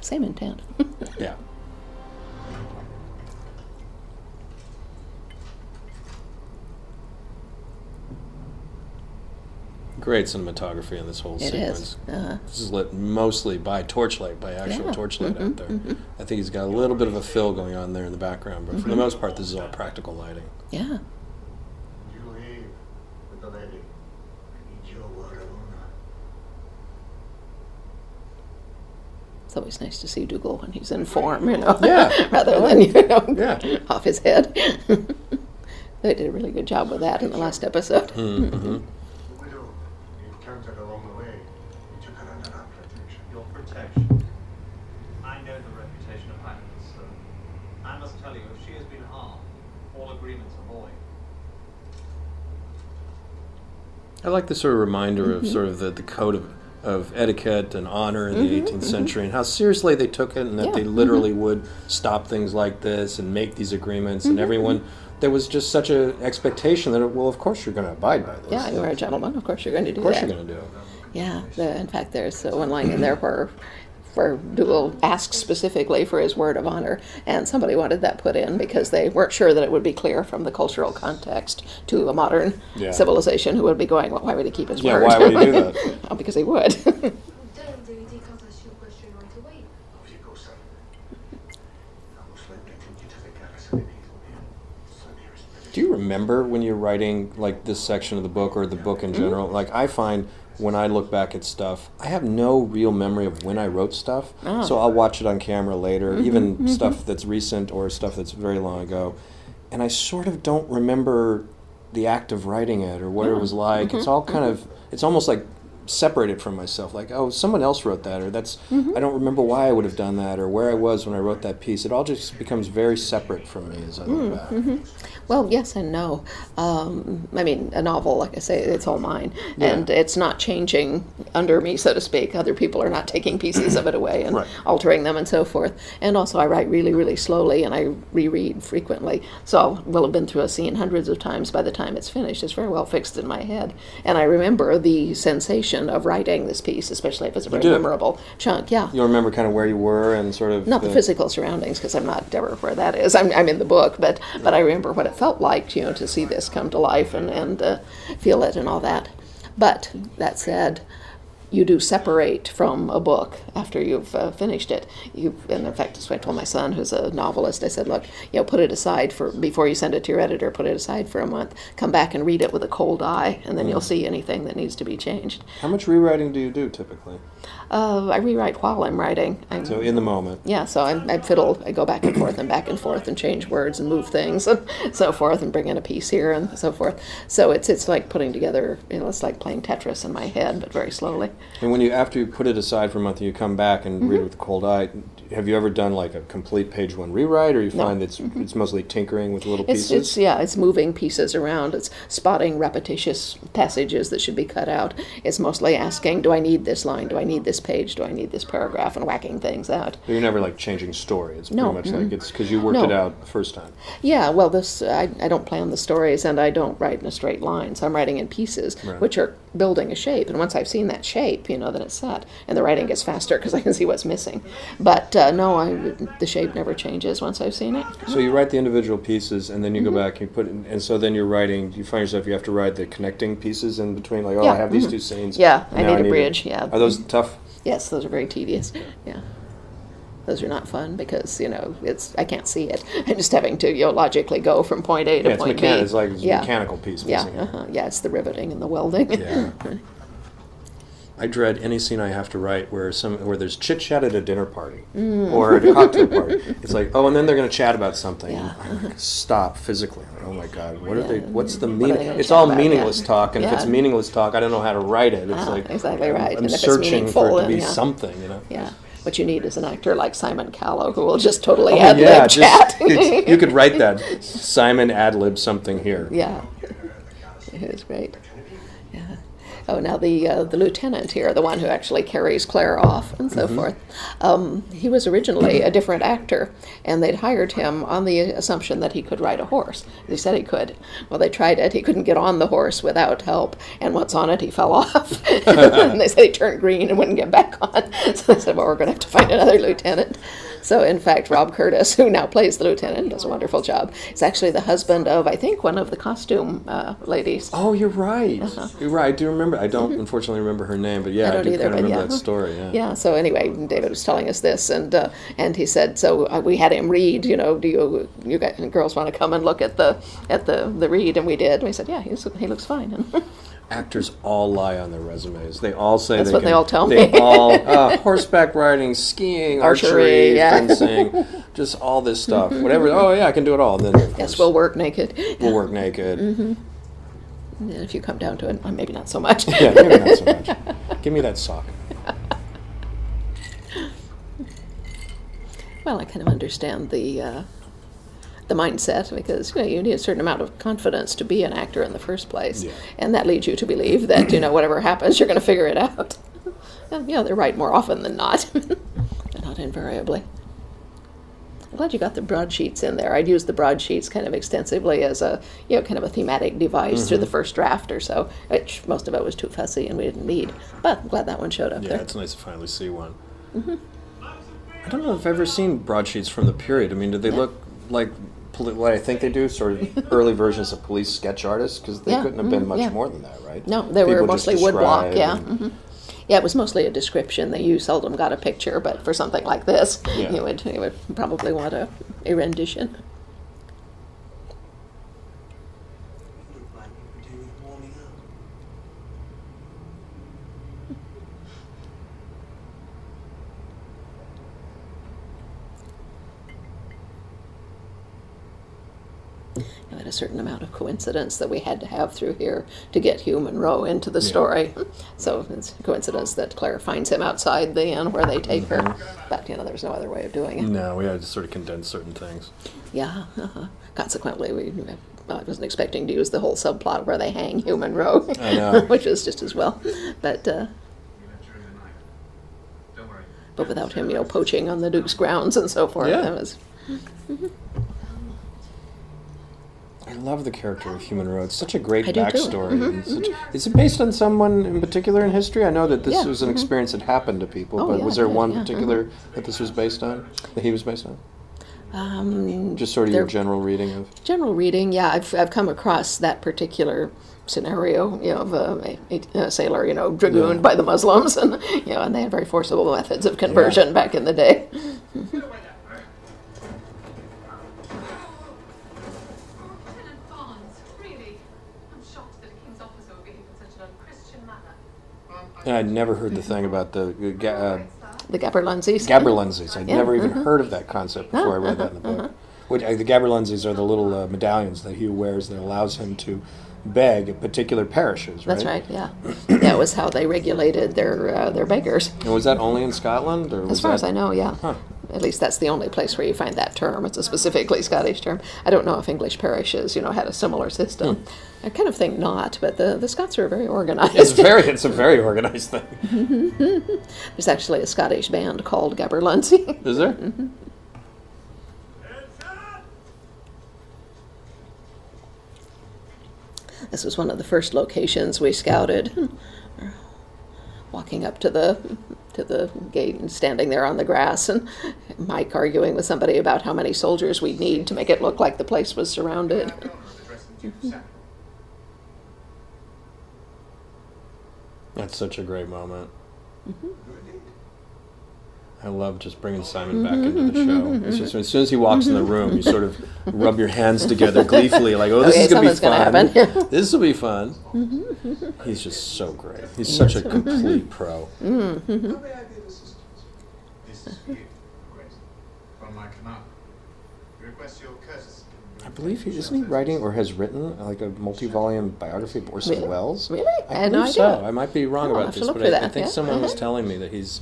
Speaker 2: Same intent.
Speaker 1: Yeah. Great cinematography in this whole
Speaker 2: It
Speaker 1: sequence.
Speaker 2: is. Uh,
Speaker 1: This is lit mostly by torchlight, by actual
Speaker 2: Yeah.
Speaker 1: torchlight
Speaker 2: Mhm,
Speaker 1: out there. I think he's got a little bit of a fill going on there in the background, but for
Speaker 2: Mm-hmm.
Speaker 1: the most part, this is all practical lighting.
Speaker 2: yeah.
Speaker 3: You with the lady. I need your word of.
Speaker 2: It's always nice to see Dougal when he's in form, you know,
Speaker 1: Yeah.
Speaker 2: rather than you know
Speaker 1: Yeah.
Speaker 2: off his head. they did a really good job with that in the last episode.
Speaker 1: hmm
Speaker 3: The widow you encountered along the way. We took her under our protection.
Speaker 5: Your protection. I know the reputation of Highness, so I must tell you, if she has been harmed, all agreements are void.
Speaker 1: I like the sort of reminder of mm-hmm. sort of the, the code of, of etiquette and honor in the mm-hmm, 18th mm-hmm. century and how seriously they took it and that
Speaker 2: Yeah,
Speaker 1: they literally would stop things like this and make these agreements and everyone there was just such an expectation that well of course you're going to abide by this.
Speaker 2: Yeah, you're a gentleman. Of course, you're going to do
Speaker 1: of course
Speaker 2: that.
Speaker 1: you're going to do it.
Speaker 2: Yeah, the, in fact, there's one line in there where, where Dougal asks specifically for his word of honor, and somebody wanted that put in because they weren't sure that it would be clear from the cultural context to a modern
Speaker 1: Yeah.
Speaker 2: civilization who would be going, well, why would he keep his
Speaker 1: Yeah,
Speaker 2: word?
Speaker 1: Yeah, why would he do that?
Speaker 2: oh, because he would.
Speaker 4: Do the conversation question right away.
Speaker 3: Off you go, son. I most likely take you to the garrison in Hazelmere. Son, here is
Speaker 1: do you remember when you're writing like this section of the book or the book in mm-hmm. general like i find when i look back at stuff i have no real memory of when i wrote stuff.
Speaker 2: Ah.
Speaker 1: so i'll watch it on camera later mm-hmm, even mm-hmm. stuff that's recent or stuff that's very long ago. And i sort of don't remember the act of writing it or what it mm-hmm, was like. It's all kind of it's almost like separate it from myself. Like, oh, someone else wrote that, or that's
Speaker 2: Mm-hmm.
Speaker 1: I don't remember why I would have done that, or where I was when I wrote that piece. It all just becomes very separate from me as I look back.
Speaker 2: Well, yes and no. Um, I mean, a novel, like I say, it's all mine,
Speaker 1: Yeah.
Speaker 2: and it's not changing under me, so to speak. Other people are not taking pieces of it away and
Speaker 1: Right.
Speaker 2: altering them and so forth. And also, I write really, really slowly, and I reread frequently. So we'll have been through a scene hundreds of times by the time it's finished. It's very well fixed in my head, and I remember the sensation of writing this piece, especially if it's a very memorable chunk. Yeah.
Speaker 1: You'll remember kind of where you were and sort of
Speaker 2: not the physical surroundings because I'm not ever where that is. I'm, I'm in the book, but but I remember what it felt like, you know, to see this come to life and and uh, feel it and all that. But that said, you do separate from a book after you've uh, finished it. You, and in fact, that's what I told my son, who's a novelist. I said, look, you know, put it aside for before you send it to your editor. Put it aside for a month. Come back and read it with a cold eye, and then you'll see anything that needs to be changed.
Speaker 1: How much rewriting do you do typically?
Speaker 2: Uh, I rewrite while I'm writing. I'm,
Speaker 1: So in the moment.
Speaker 2: yeah, so I, I fiddle, I go back and forth and back and forth and change words and move things and so forth and bring in a piece here and so forth. So it's it's like putting together, you know, it's like playing Tetris in my head, but very slowly.
Speaker 1: And when you after you put it aside for a month and you come back and
Speaker 2: Mm-hmm.
Speaker 1: read it with a cold eye, have you ever done like a complete page one rewrite, or you
Speaker 2: No. Mm-hmm.
Speaker 1: find it's it's mostly tinkering with little
Speaker 2: It's
Speaker 1: pieces?
Speaker 2: it's yeah, it's moving pieces around. It's spotting repetitious passages that should be cut out. It's mostly asking, do I need this line? Do I need this page? Do I need this paragraph? And whacking things out.
Speaker 1: But you're never like changing story. It's pretty
Speaker 2: No,
Speaker 1: much like it's because you worked
Speaker 2: No.
Speaker 1: it out the first time.
Speaker 2: Yeah, well, this I, I don't plan the stories, and I don't write in a straight line. So I'm writing in pieces,
Speaker 1: Right.
Speaker 2: which are building a shape. And once I've seen that shape, you know, then it's set, and the writing gets faster because I can see what's missing. But uh, no, I, the shape never changes once I've seen it.
Speaker 1: So you write the individual pieces, and then you
Speaker 2: Mm-hmm.
Speaker 1: go back and you put, in, and so then you're writing. You find yourself you have to write the connecting pieces in between. Like, oh,
Speaker 2: Yeah,
Speaker 1: I have these
Speaker 2: mhm.
Speaker 1: two scenes.
Speaker 2: Yeah, I need a
Speaker 1: to-
Speaker 2: bridge, yeah.
Speaker 1: Are those tough?
Speaker 2: Yes, those are very tedious. Yeah. Those are not fun because you know it's I can't see it. I'm just having to you know logically go from point A to
Speaker 1: Yeah, it's,
Speaker 2: point
Speaker 1: mechan-
Speaker 2: B.
Speaker 1: it's like it's a
Speaker 2: yeah.
Speaker 1: mechanical piece
Speaker 2: Yeah, uh-huh. yeah, it's the riveting and the welding.
Speaker 1: Yeah. I dread any scene I have to write where some where there's chit chat at a dinner party
Speaker 2: Mm.
Speaker 1: or at a cocktail party. It's like, oh, and then they're going to chat about something.
Speaker 2: Yeah.
Speaker 1: Stop physically. Oh my God, what are they? What's the meaning?
Speaker 2: gonna
Speaker 1: It's all
Speaker 2: about?
Speaker 1: meaningless
Speaker 2: Yeah.
Speaker 1: talk, and if it's meaningless talk, I don't know how to write it. It's
Speaker 2: Ah,
Speaker 1: like
Speaker 2: exactly
Speaker 1: I'm-
Speaker 2: right.
Speaker 1: I'm,
Speaker 2: it's
Speaker 1: searching for it to be
Speaker 2: yeah.
Speaker 1: something, you know.
Speaker 2: Yeah. What you need is an actor like Simon Callow who will just totally
Speaker 1: Oh,
Speaker 2: ad lib
Speaker 1: yeah,
Speaker 2: chat.
Speaker 1: you could write that. Simon ad lib something here.
Speaker 2: yeah. It was great. Oh, now the uh, the lieutenant here, the one who actually carries Claire off and so forth, um, he was originally a different actor, and they'd hired him on the assumption that he could ride a horse. They said he could. Well, they tried it. He couldn't get on the horse without help, and once on it, he fell off. and they said he turned green and wouldn't get back on. So they said, well, we're going to have to find another lieutenant. So, in fact, Rob Curtis, who now plays the lieutenant, does a wonderful job. Is actually the husband of, I think, one of the costume uh, ladies.
Speaker 1: Oh, you're right. You're right. I do remember. I don't unfortunately remember her name, but yeah, I,
Speaker 2: Uh-huh. Mm-hmm. don't either,
Speaker 1: kind of remember
Speaker 2: yeah.
Speaker 1: that story. Yeah.
Speaker 2: Yeah. So anyway, David was telling us this, and uh, and he said, so uh, we had him read. You know, do you you guys, girls want to come and look at the at the the read? And we did. And we said, yeah, he's, he looks fine.
Speaker 1: Actors all lie on their resumes. They all say
Speaker 2: That's
Speaker 1: they
Speaker 2: what
Speaker 1: can,
Speaker 2: they all tell
Speaker 1: they
Speaker 2: me.
Speaker 1: all uh, horseback riding, skiing, archery,
Speaker 2: Archery, yeah.
Speaker 1: fencing, just all this stuff. Whatever. Oh yeah, I can do it all. Then of
Speaker 2: yes, we'll work naked.
Speaker 1: we'll work naked.
Speaker 2: And if you come down to it, uh, maybe not so much.
Speaker 1: Yeah, maybe not so much. Give me that sock.
Speaker 2: Well, I kind of understand the uh, the mindset because you, know, you need a certain amount of confidence to be an actor in the first place,
Speaker 1: Yeah.
Speaker 2: and that leads you to believe that you know whatever happens, you're going to figure it out. And, you know, they're right more often than not, not invariably. I'm glad you got the broadsheets in there. I'd use the broadsheets kind of extensively as a, you know, kind of a thematic device through the first draft or so, which most of it was too fussy and we didn't need. But I'm glad that one showed up
Speaker 1: Yeah,
Speaker 2: there.
Speaker 1: it's nice to finally see one.
Speaker 2: Mm-hmm.
Speaker 1: I don't know if I've ever seen broadsheets from the period. I mean, do they look like poli- what I think they do? Sort of early versions of police sketch artists? Because they
Speaker 2: Yeah,
Speaker 1: couldn't have been
Speaker 2: mhm,
Speaker 1: much
Speaker 2: yeah.
Speaker 1: more than that, right?
Speaker 2: No, they were
Speaker 1: People just
Speaker 2: mostly woodblock. Yeah.
Speaker 1: and-
Speaker 2: hmm Yeah, it was mostly a description. That you seldom got a picture, but for something like this,
Speaker 1: Yeah.
Speaker 2: you would you would probably want a, a rendition.
Speaker 6: look like you could do with warming up.
Speaker 2: you had a certain amount of coincidence that we had to have through here to get Hugh Munro into the
Speaker 1: Yeah.
Speaker 2: story. So it's a coincidence that Claire finds him outside the inn where they take her.
Speaker 1: Mm-hmm.
Speaker 2: But, you know, there's no other way of doing it.
Speaker 1: No, we had to sort of condense certain things.
Speaker 2: Yeah. Uh-huh. Consequently, we well, I wasn't expecting to use the whole subplot where they hang Hugh
Speaker 1: Munro, know.
Speaker 2: which is just as well. But uh,
Speaker 3: You left during the night. Don't worry.
Speaker 2: but without him, you know, poaching on the Duke's grounds and so forth,
Speaker 1: Yeah.
Speaker 2: that was
Speaker 1: I love the character of Hugh Munro. It's such a great
Speaker 2: I do. Mm-hmm.
Speaker 1: backstory. and such- is it based on someone in particular in history? I know that this
Speaker 2: Yeah,
Speaker 1: was an
Speaker 2: mhm.
Speaker 1: experience that happened to people,
Speaker 2: Oh,
Speaker 1: but
Speaker 2: yeah,
Speaker 1: was there
Speaker 2: yeah,
Speaker 1: one
Speaker 2: yeah,
Speaker 1: particular that this was based on? That he was based on?
Speaker 2: um,
Speaker 1: Just sort of your general reading of.
Speaker 2: general reading. Yeah, I've I've come across that particular scenario, you know, of a, a, a sailor, you know, dragooned
Speaker 1: Yeah.
Speaker 2: by the Muslims, and you know, and they had very forcible methods of conversion back in the day.
Speaker 4: Lieutenant Barnes, really? I'm shocked that a king's officer would behave in such an unchristian manner.
Speaker 1: I'd never heard the thing about the uh, uh,
Speaker 2: The Gaberlunzies.
Speaker 1: Gaberlunzies. I'd
Speaker 2: Yeah,
Speaker 1: never even
Speaker 2: mhm.
Speaker 1: heard of that concept before I read that in the book. Which, uh, the Gaberlunzies are the little uh, medallions that Hugh wears that allows him to beg at particular parishes, right?
Speaker 2: That's right. Yeah, that was how they regulated their uh, their beggars.
Speaker 1: And was that only in Scotland, or
Speaker 2: As far
Speaker 1: that,
Speaker 2: as I know, yeah.
Speaker 1: Huh.
Speaker 2: At least that's the only place where you find that term. It's a specifically Scottish term. I don't know if English parishes, you know, had a similar system. I kind of think not, but the, the Scots are very organized.
Speaker 1: Hmm. It's very, it's a very organized thing.
Speaker 2: There's actually a Scottish band called Gaberlunzie.
Speaker 1: Is there?
Speaker 2: Mm-hmm. This was one of the first locations we scouted. Walking up to the to the gate and standing there on the grass, and Mike arguing with somebody about how many soldiers we'd need to make it look like the place was surrounded.
Speaker 3: I don't know the dress and Duke's sack.
Speaker 1: That's such a great moment.
Speaker 2: Mm-hmm.
Speaker 1: I love just bringing Simon back into the show. It's just as soon as he walks in the room, you sort of rub your hands together gleefully, like, "Oh, this
Speaker 2: Okay,
Speaker 1: is gonna be fun.
Speaker 2: gonna
Speaker 1: this will be fun." He's just so great. He's such a complete pro.
Speaker 3: How may I be of assistance? This is for you, From my command. Request your courtesy.
Speaker 1: I believe he isn't he writing or has written like a multi-volume biography of Orson
Speaker 2: Really?
Speaker 1: Welles.
Speaker 2: Really?
Speaker 1: I,
Speaker 2: I had no idea.
Speaker 1: so. I might be wrong
Speaker 2: Oh,
Speaker 1: about
Speaker 2: have
Speaker 1: this, but
Speaker 2: for
Speaker 1: I, I think
Speaker 2: yeah.
Speaker 1: someone was
Speaker 2: Uh-huh.
Speaker 1: telling me that he's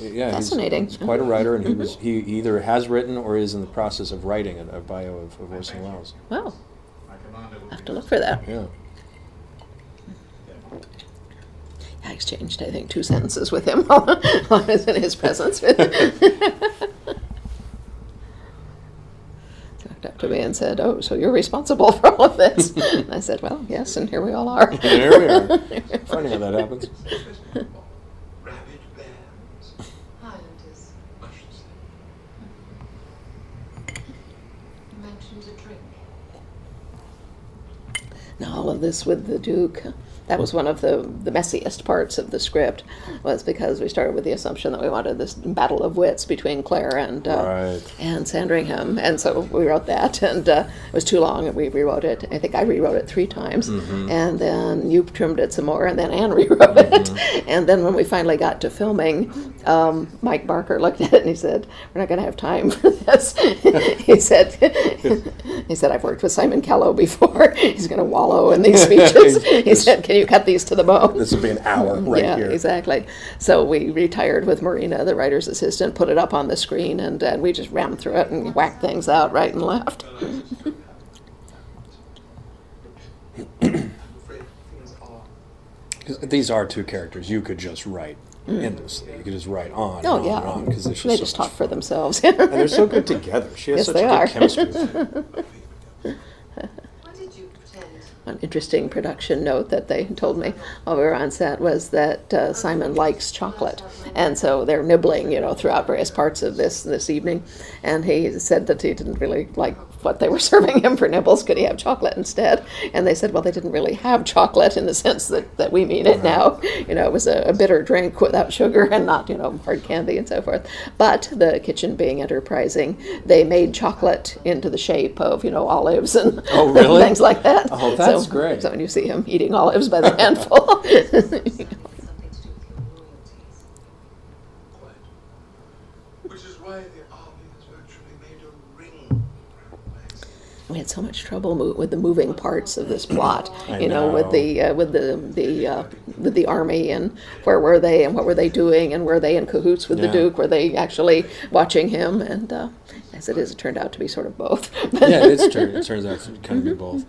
Speaker 1: yeah he's-
Speaker 2: Fascinating.
Speaker 1: He's, quite a writer, and he was
Speaker 2: Mhm.
Speaker 1: he either has written or is in the process of writing a, a bio of, of Orson Welles.
Speaker 2: Wow,
Speaker 3: My
Speaker 2: I have to look for that.
Speaker 1: Yeah.
Speaker 2: I exchanged, I think, two sentences with him while I was in his presence. he walked up to me and said, "Oh, so you're responsible for all of this?" and I said, "Well, yes, and here we all are."
Speaker 1: There we are. Funny how that happens.
Speaker 3: Rabid bears.
Speaker 4: Highlanders,
Speaker 3: I should say.
Speaker 4: you mentioned a drink.
Speaker 2: Now, all of this with the Duke, that was one of the, the messiest parts of the script, was because we started with the assumption that we wanted this battle of wits between Claire and uh,
Speaker 1: Right.
Speaker 2: and Sandringham, and so we wrote that, and uh, it was too long, and we rewrote it. I think I rewrote it three times, and then you trimmed it some more, and then Anne rewrote it, and then when we finally got to filming, um, Mike Barker looked at it and he said, "We're not going to have time for this." he said, "He said I've worked with Simon Callow before. He's going to wallow in these speeches." he said, "Can you cut these to the bone?"
Speaker 1: This will be an hour right
Speaker 2: yeah,
Speaker 1: here.
Speaker 2: exactly. So we retired with Marina, the writer's assistant, put it up on the screen, and uh, we just rammed through it and whacked things out right and left.
Speaker 6: I'm afraid things are.
Speaker 1: 'Cause These are two characters you could just write endlessly. You could just write on and
Speaker 2: Oh
Speaker 1: on
Speaker 2: yeah,
Speaker 1: and on because
Speaker 2: they
Speaker 1: so
Speaker 2: just
Speaker 1: much
Speaker 2: talk for
Speaker 1: fun.
Speaker 2: themselves.
Speaker 1: And they're so good together. She has
Speaker 2: Yes,
Speaker 1: such
Speaker 2: they
Speaker 1: good
Speaker 2: are.
Speaker 1: chemistry. with them.
Speaker 4: What did you pretend?
Speaker 2: One interesting production note that they told me while we were on set was that uh, Simon likes chocolate, and so they're nibbling, you know, throughout various parts of this this evening. And he said that he didn't really like what they were serving him for nibbles. Could he have chocolate instead? And they said, well, they didn't really have chocolate in the sense that, that we mean it uh-huh. now. You know, it was a, a bitter drink without sugar and not, you know, hard candy and so forth. But the kitchen being enterprising, they made chocolate into the shape of, you know, olives and
Speaker 1: Oh, really?
Speaker 2: things like that.
Speaker 1: Oh, that's
Speaker 2: So-
Speaker 1: great.
Speaker 2: So when you see him eating olives by the handful,
Speaker 4: Something to do with your royalties.
Speaker 6: Quite. Which is why the army has virtually made a ring around my estate.
Speaker 2: We had so much trouble mo- with the moving parts of this plot. You know, with the uh, with the the uh, with the army and where were they and what were they doing and were they in cahoots with the Duke? Were they actually watching him? And uh, as it is, it turned out to be sort of both.
Speaker 1: yeah, it's it turns out to kind of be both.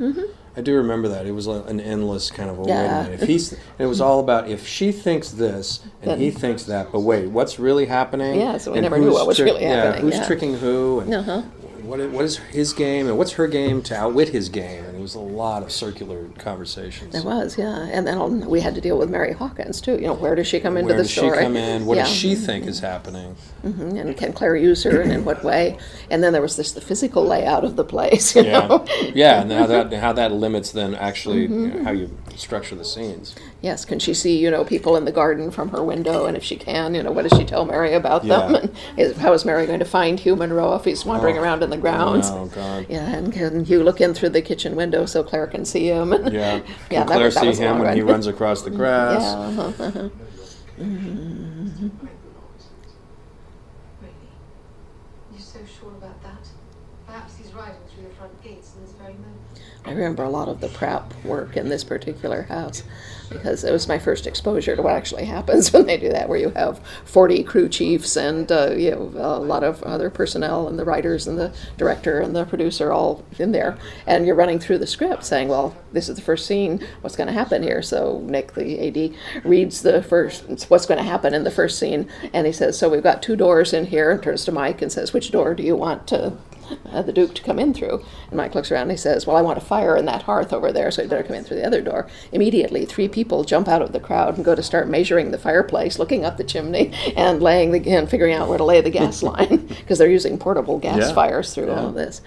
Speaker 1: I do remember that it was like an endless kind of. Well, wait a
Speaker 2: Mm-hmm, Yeah.
Speaker 1: minute. If he's, it was all about if she thinks this and
Speaker 2: Then-
Speaker 1: he thinks that, but wait, what's really happening?
Speaker 2: Yeah, so we never knew what was
Speaker 1: trick-
Speaker 2: really
Speaker 1: yeah,
Speaker 2: happening,
Speaker 1: who's
Speaker 2: yeah.
Speaker 1: tricking who? And
Speaker 2: Uh-huh.
Speaker 1: What is, what is his game and what's her game to outwit his game? And it was a lot of circular conversations.
Speaker 2: There was, yeah, and then we had to deal with Mary Hawkins too. You know, where does she come into
Speaker 1: Where
Speaker 2: the story?
Speaker 1: Where does she come in? What
Speaker 2: yeah.
Speaker 1: does she think is happening?
Speaker 2: Mhm, and can Claire use her, and in what way? And then there was this the physical layout of the place. You
Speaker 1: Yeah,
Speaker 2: know?
Speaker 1: yeah, and how that how that limits then actually
Speaker 2: Mm-hmm.
Speaker 1: you know, how you structure the scenes.
Speaker 2: Yes, can she see you know people in the garden from her window? And if she can, you know, what does she tell Mary about them? And is, how is Mary going to find Hugh Munro if he's wandering
Speaker 1: Oh.
Speaker 2: around in the grounds?
Speaker 1: Oh God.
Speaker 2: Yeah, and can you look in through the kitchen window so Claire can see him? And
Speaker 1: Yeah.
Speaker 2: yeah,
Speaker 1: Can
Speaker 2: that
Speaker 1: Claire
Speaker 2: that
Speaker 1: see him when he runs across the grass?
Speaker 2: Yeah, uh-huh, uh-huh.
Speaker 4: Really? You're so sure about that? Perhaps he's riding through the front gates in this very moment.
Speaker 2: I remember a lot of the prep work in this particular house because it was my first exposure to what actually happens when they do that, where you have 40 crew chiefs and uh, you know a lot of other personnel and the writers and the director and the producer all in there, and you're running through the script saying, "Well, this is the first scene. What's going to happen here?" So Nick, the AD, reads the first what's going to happen in the first scene, and he says, "So we've got two doors in here," and turns to Mike and says, "Which door do you want to?" uh, the Duke to come in through. And Mike looks around and he says, Well, I want a fire in that hearth over there, so you better come in through the other door. Immediately, three people jump out of the crowd and go to start measuring the fireplace, looking up the chimney, and laying the, and figuring out where to lay the gas line, because they're using portable gas
Speaker 1: Yeah.
Speaker 2: fires through
Speaker 1: Yeah.
Speaker 2: all of this.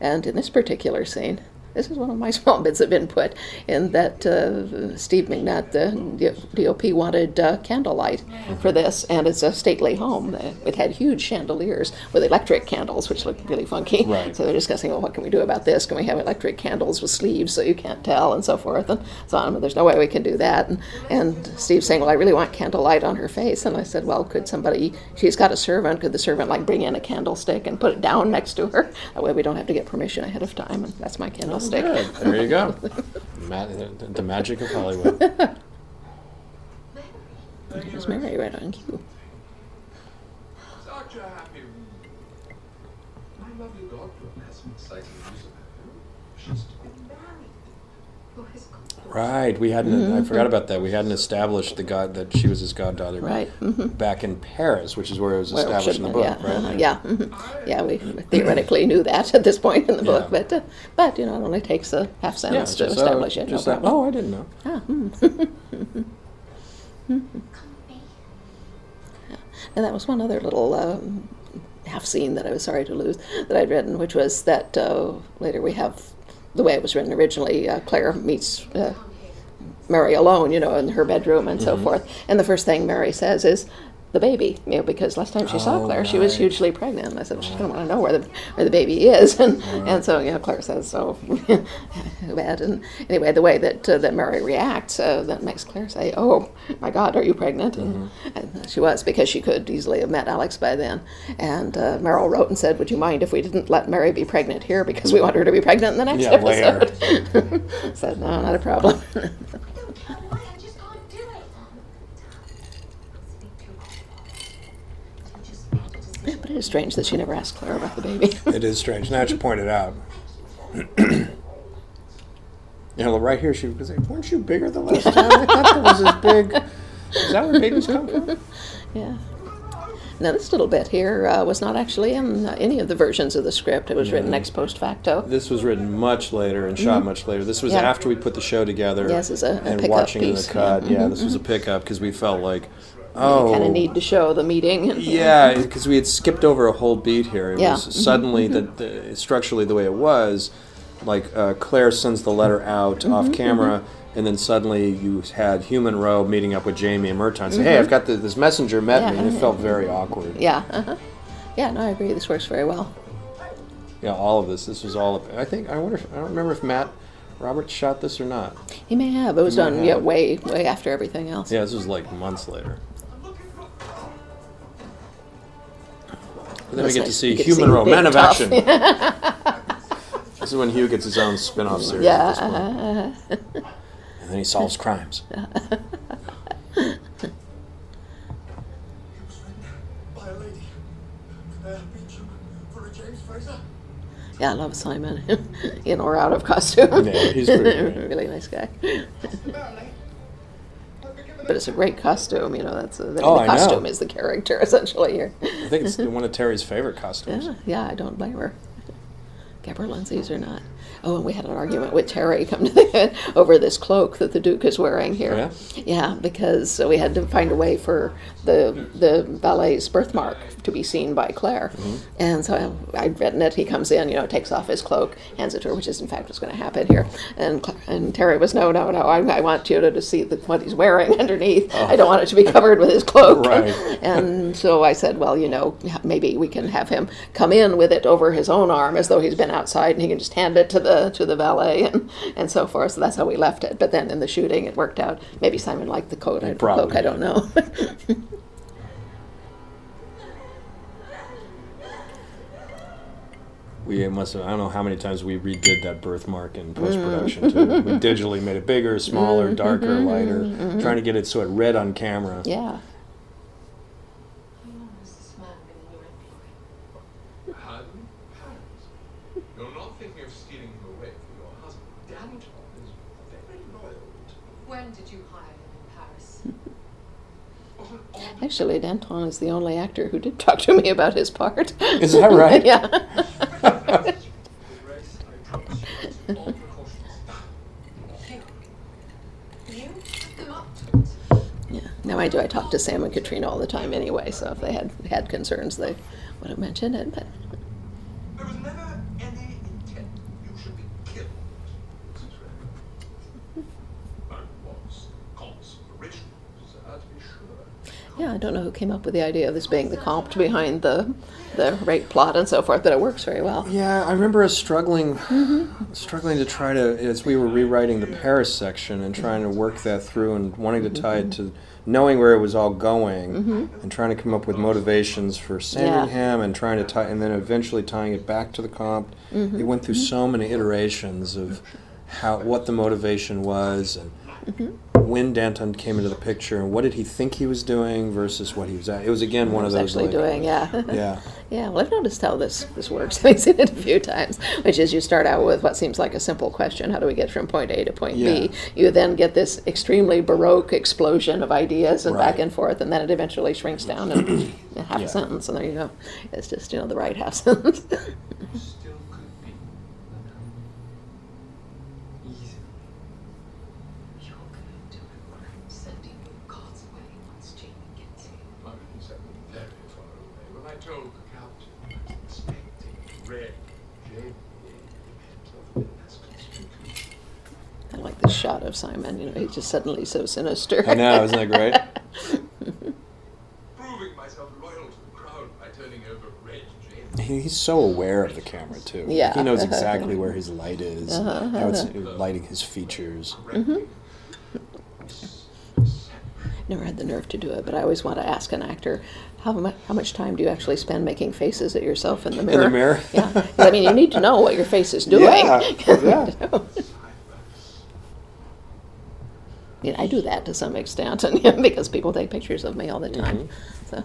Speaker 2: And in this particular scene, this is one of my small bits of input in that uh, Steve McNutt, the DOP, wanted uh, candlelight for this, and it's a stately home. It had huge chandeliers with electric candles, which looked really funky.
Speaker 1: Right.
Speaker 2: So they're discussing, well, what can we do about this? Can we have electric candles with sleeves so you can't tell, and so forth, and so on. But there's no way we can do that. And, and Steve's saying, well, I really want candlelight on her face. And I said, well, could somebody? She's got a servant. Could the servant like bring in a candlestick and put it down next to her? That way we don't have to get permission ahead of time. And that's my candlestick.
Speaker 1: Oh, good. There you go. Ma- the, the magic of Hollywood.
Speaker 2: There's Mary right on cue.
Speaker 7: Dr. Happy. My lovely daughter has some exciting news about her. She's to be married.
Speaker 4: Who has gone?
Speaker 1: Right. We hadn't. I forgot about that. We hadn't established the god that she was his goddaughter.
Speaker 2: Right, mhm.
Speaker 1: Back in Paris, which is where it was
Speaker 2: Well, it
Speaker 1: established in the book,
Speaker 2: have,
Speaker 1: right?
Speaker 2: yeah, uh-huh, yeah, mhm. yeah. We theoretically knew that at this point in the book,
Speaker 1: Yeah.
Speaker 2: but uh, but you know, it only takes a half
Speaker 1: Yeah,
Speaker 2: sentence to
Speaker 1: just, uh,
Speaker 2: establish it.
Speaker 1: just
Speaker 2: no
Speaker 1: that- oh, I didn't know.
Speaker 2: Ah, hmm.
Speaker 4: With me.
Speaker 2: And that was one other little um, half scene that I was sorry to lose that I'd written, which was that uh, later we have the way it was written originally. Uh, Claire meets uh, Mary alone, you know, in her bedroom and
Speaker 1: Mm-hmm.
Speaker 2: so forth. And the first thing Mary says is, "The baby," you know, because last time she saw
Speaker 1: Oh,
Speaker 2: Claire, she was hugely pregnant. And I said, well, "She's going to want to know where the where the baby is," and and so you know, Claire says, "So bad." And anyway, the way that uh, that Mary reacts uh, that makes Claire say, "Oh my God, are you pregnant?" And,
Speaker 1: Mm-hmm.
Speaker 2: and she was because she could easily have met Alex by then. And uh, Maril wrote and said, "Would you mind if we didn't let Mary be pregnant here because we want her to be pregnant in the next
Speaker 1: Yeah,
Speaker 2: episode?" said, "No, not a problem."
Speaker 4: What? I just can't do it. It's a bit too hard. You just made a decision.
Speaker 2: Yeah, but it is strange that she never asked Claire about the baby.
Speaker 1: It is strange. Now that you point it out. you know, right here, she was like, "Weren't you bigger the last time? I thought that was as big." Is that where babies come from?
Speaker 2: yeah. Now, this little bit here uh, was not actually in uh, any of the versions of the script. It was written ex post facto.
Speaker 1: This was written much later and shot much later. This was
Speaker 2: Mm-hmm. Yeah.
Speaker 1: after we put the show together.
Speaker 2: Yes, as a- a
Speaker 1: and watching
Speaker 2: piece,
Speaker 1: the cut.
Speaker 2: yeah.
Speaker 1: Yeah,
Speaker 2: Mhm,
Speaker 1: this was a pickup because we felt like, oh,
Speaker 2: kind of need to show the meeting. and-
Speaker 1: Yeah, because we had skipped over a whole beat here. It
Speaker 2: Yeah.
Speaker 1: was
Speaker 2: Mhm,
Speaker 1: suddenly that the, structurally the way it was, like uh, Claire sends the letter out
Speaker 2: Mm-hmm,
Speaker 1: off camera, and then suddenly you had Hugh Munro meeting up with Jamie and Murtagh and say, "Hey, I've got the, this messenger met
Speaker 2: Mm-hmm. Yeah,
Speaker 1: me," and it
Speaker 2: yeah.
Speaker 1: felt very awkward.
Speaker 2: Yeah. Uh-huh. Yeah, no, I agree. This works very well.
Speaker 1: Yeah, all of this. This was all. Of, I think I wonder. If, I don't remember if Matt Roberts shot this or not.
Speaker 2: He may have. It was done yeah, way, way after everything else.
Speaker 1: Yeah, this was like months later. Then we get
Speaker 2: nice.
Speaker 1: to see
Speaker 2: You get to
Speaker 1: Hugh
Speaker 2: see Munro,
Speaker 1: man of
Speaker 2: Tough.
Speaker 1: action. This is when Hugh gets his own spin-off series.
Speaker 2: Yeah.
Speaker 1: At this point.
Speaker 2: uh-huh.
Speaker 1: And then he solves crimes.
Speaker 6: He was written by a lady. May I beat you for a James Fraser?
Speaker 2: Yeah, I love Simon, in or out of costume.
Speaker 1: Yeah, he's pretty
Speaker 2: really nice guy. But it's a great costume, you know. That's a, the,
Speaker 1: Oh,
Speaker 2: the
Speaker 1: I know.
Speaker 2: costume is the character essentially here.
Speaker 1: I think it's one of Terry's favorite costumes.
Speaker 2: Yeah, yeah, I don't blame her. Gaberlunzie's or not. Oh, and we had an argument with Terry, come to of it, over this cloak that the Duke is wearing here.
Speaker 1: Oh, yeah?
Speaker 2: Yeah, because we had to find a way for the the ballet's birthmark to be seen by Claire.
Speaker 1: Mm-hmm.
Speaker 2: And so I, I'd written it. He comes in, you know, takes off his cloak, hands it to her, which is in fact what's going to happen here. And and Terry was, no, no, no, I, I want you to, to see the, what he's wearing underneath. I don't want it to be covered with his cloak.
Speaker 1: Oh. Right.
Speaker 2: And so I said, well, you know, maybe we can have him come in with it over his own arm as though he's been outside, and he can just hand it to the to the valet and, and so forth. So that's how we left it. But then in the shooting, it worked out. Maybe Simon liked the coat, I. I don't know.
Speaker 1: We must have, I don't know how many times we redid that birthmark in mm. post production too. We digitally made it bigger, smaller, mm-hmm, darker, mm-hmm, lighter, mm-hmm. trying to get it so it read on camera.
Speaker 2: yeah.
Speaker 4: How long has this man been in your employ?
Speaker 7: Pardon? Pardon? You're not thinking of stealing him away from your husband. Danton is very loyal.
Speaker 4: When did you hire him in Paris?
Speaker 7: What an odd
Speaker 2: Actually, Danton is the only actor who did talk to me about his part.
Speaker 1: Is that right?
Speaker 2: yeah.
Speaker 7: race. I promise you, all precautions.
Speaker 4: You? You put them up to it.
Speaker 2: yeah. Now I do. I talk to Sam and Caitriona all the time anyway. So if they had had concerns, they would have mentioned it. But
Speaker 7: There was never any intent you should be killed. Mrs. Ray. Was Cobb's to be sure.
Speaker 2: yeah, I don't know who came up with the idea of this being the comp behind the the rape plot and so forth, but it works very well.
Speaker 1: Yeah, I remember us struggling, mm-hmm. struggling to try to as we were rewriting the Paris section and trying to work that through and wanting to tie it to knowing where it was all going mm-hmm. and trying to come up with motivations for Sandringham and trying to tie and then eventually tying it back to the comp. Mm-hmm. It went through mm-hmm. so many iterations of how what the motivation was and Mm-hmm. when Danton came into the picture and what did he think he was doing versus what he was at. It was again one of those
Speaker 2: actually
Speaker 1: like,
Speaker 2: doing, yeah.
Speaker 1: yeah.
Speaker 2: Yeah, well, I've noticed how this, this works. I've seen it a few times, which is you start out with what seems like a simple question how do we get from point A to point
Speaker 1: Yeah.
Speaker 2: B? You then get this extremely Baroque explosion of ideas and back and forth, and then it eventually shrinks down in half
Speaker 1: Yeah.
Speaker 2: a sentence, and there you go. It's just, you know, the right half sentence.
Speaker 7: You still could be. Easily.
Speaker 4: You're gonna do it, or I'm sending you God's way once Jamie gets here.
Speaker 7: I didn't send them very far away. When I told the captain I was expecting red Jamie, it might have been as conspicuous.
Speaker 2: I like the shot of Simon, you know, he's just suddenly so sinister.
Speaker 1: I know, isn't that great?
Speaker 7: Proving myself loyal to the crowd by turning over red Jamie.
Speaker 1: He's so aware of the camera too.
Speaker 2: Yeah.
Speaker 1: he knows exactly where his light is, uh-huh, how it's uh-huh. lighting his features. Mm-hmm.
Speaker 2: Never had the nerve to do it, but I always want to ask an actor, how much, how much time do you actually spend making faces at yourself in the mirror?
Speaker 1: mirror?
Speaker 2: Yeah. 'Cause, I mean, you need to know what your face is doing.
Speaker 1: Yeah, yeah.
Speaker 2: You know, I do that to some extent, and because people take pictures of me all the time.
Speaker 1: Mm-hmm.
Speaker 2: So,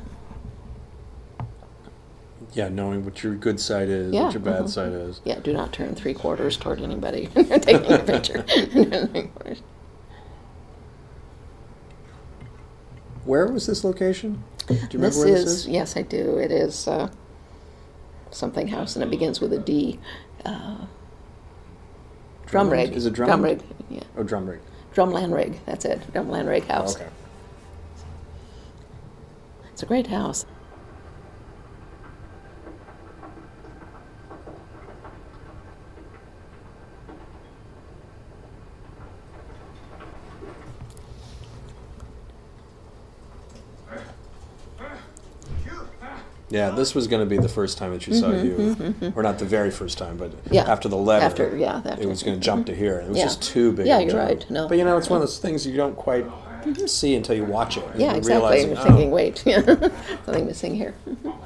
Speaker 1: Yeah, knowing what your good side is,
Speaker 2: Yeah,
Speaker 1: what your bad
Speaker 2: uh-huh.
Speaker 1: side is.
Speaker 2: yeah, do not turn three quarters toward anybody taking a picture.
Speaker 1: Where was this location? Do you remember
Speaker 2: this
Speaker 1: where
Speaker 2: is,
Speaker 1: this is?
Speaker 2: yes, I do. It is uh, something house, and it begins with a D. Uh, drum rig.
Speaker 1: Is it
Speaker 2: Drum
Speaker 1: Drumland?
Speaker 2: rig. Yeah.
Speaker 1: Oh, drum rig.
Speaker 2: Drumlanrig. That's it. Drumlanrig house.
Speaker 1: Okay.
Speaker 2: It's a great house.
Speaker 1: Yeah, this was going to be the first time that you saw you, or not the very first time, but
Speaker 2: Mm-hmm, Yeah.
Speaker 1: after the letter.
Speaker 2: After- yeah, after.
Speaker 1: it was going to jump to here. It was
Speaker 2: Yeah.
Speaker 1: just too big.
Speaker 2: Yeah, you're
Speaker 1: jump.
Speaker 2: right. No.
Speaker 1: but you know, it's one of those things you don't quite see until you watch it. and
Speaker 2: Yeah, exactly.
Speaker 1: realizing,
Speaker 2: You're
Speaker 1: oh,
Speaker 2: thinking, wait, something missing here. Well,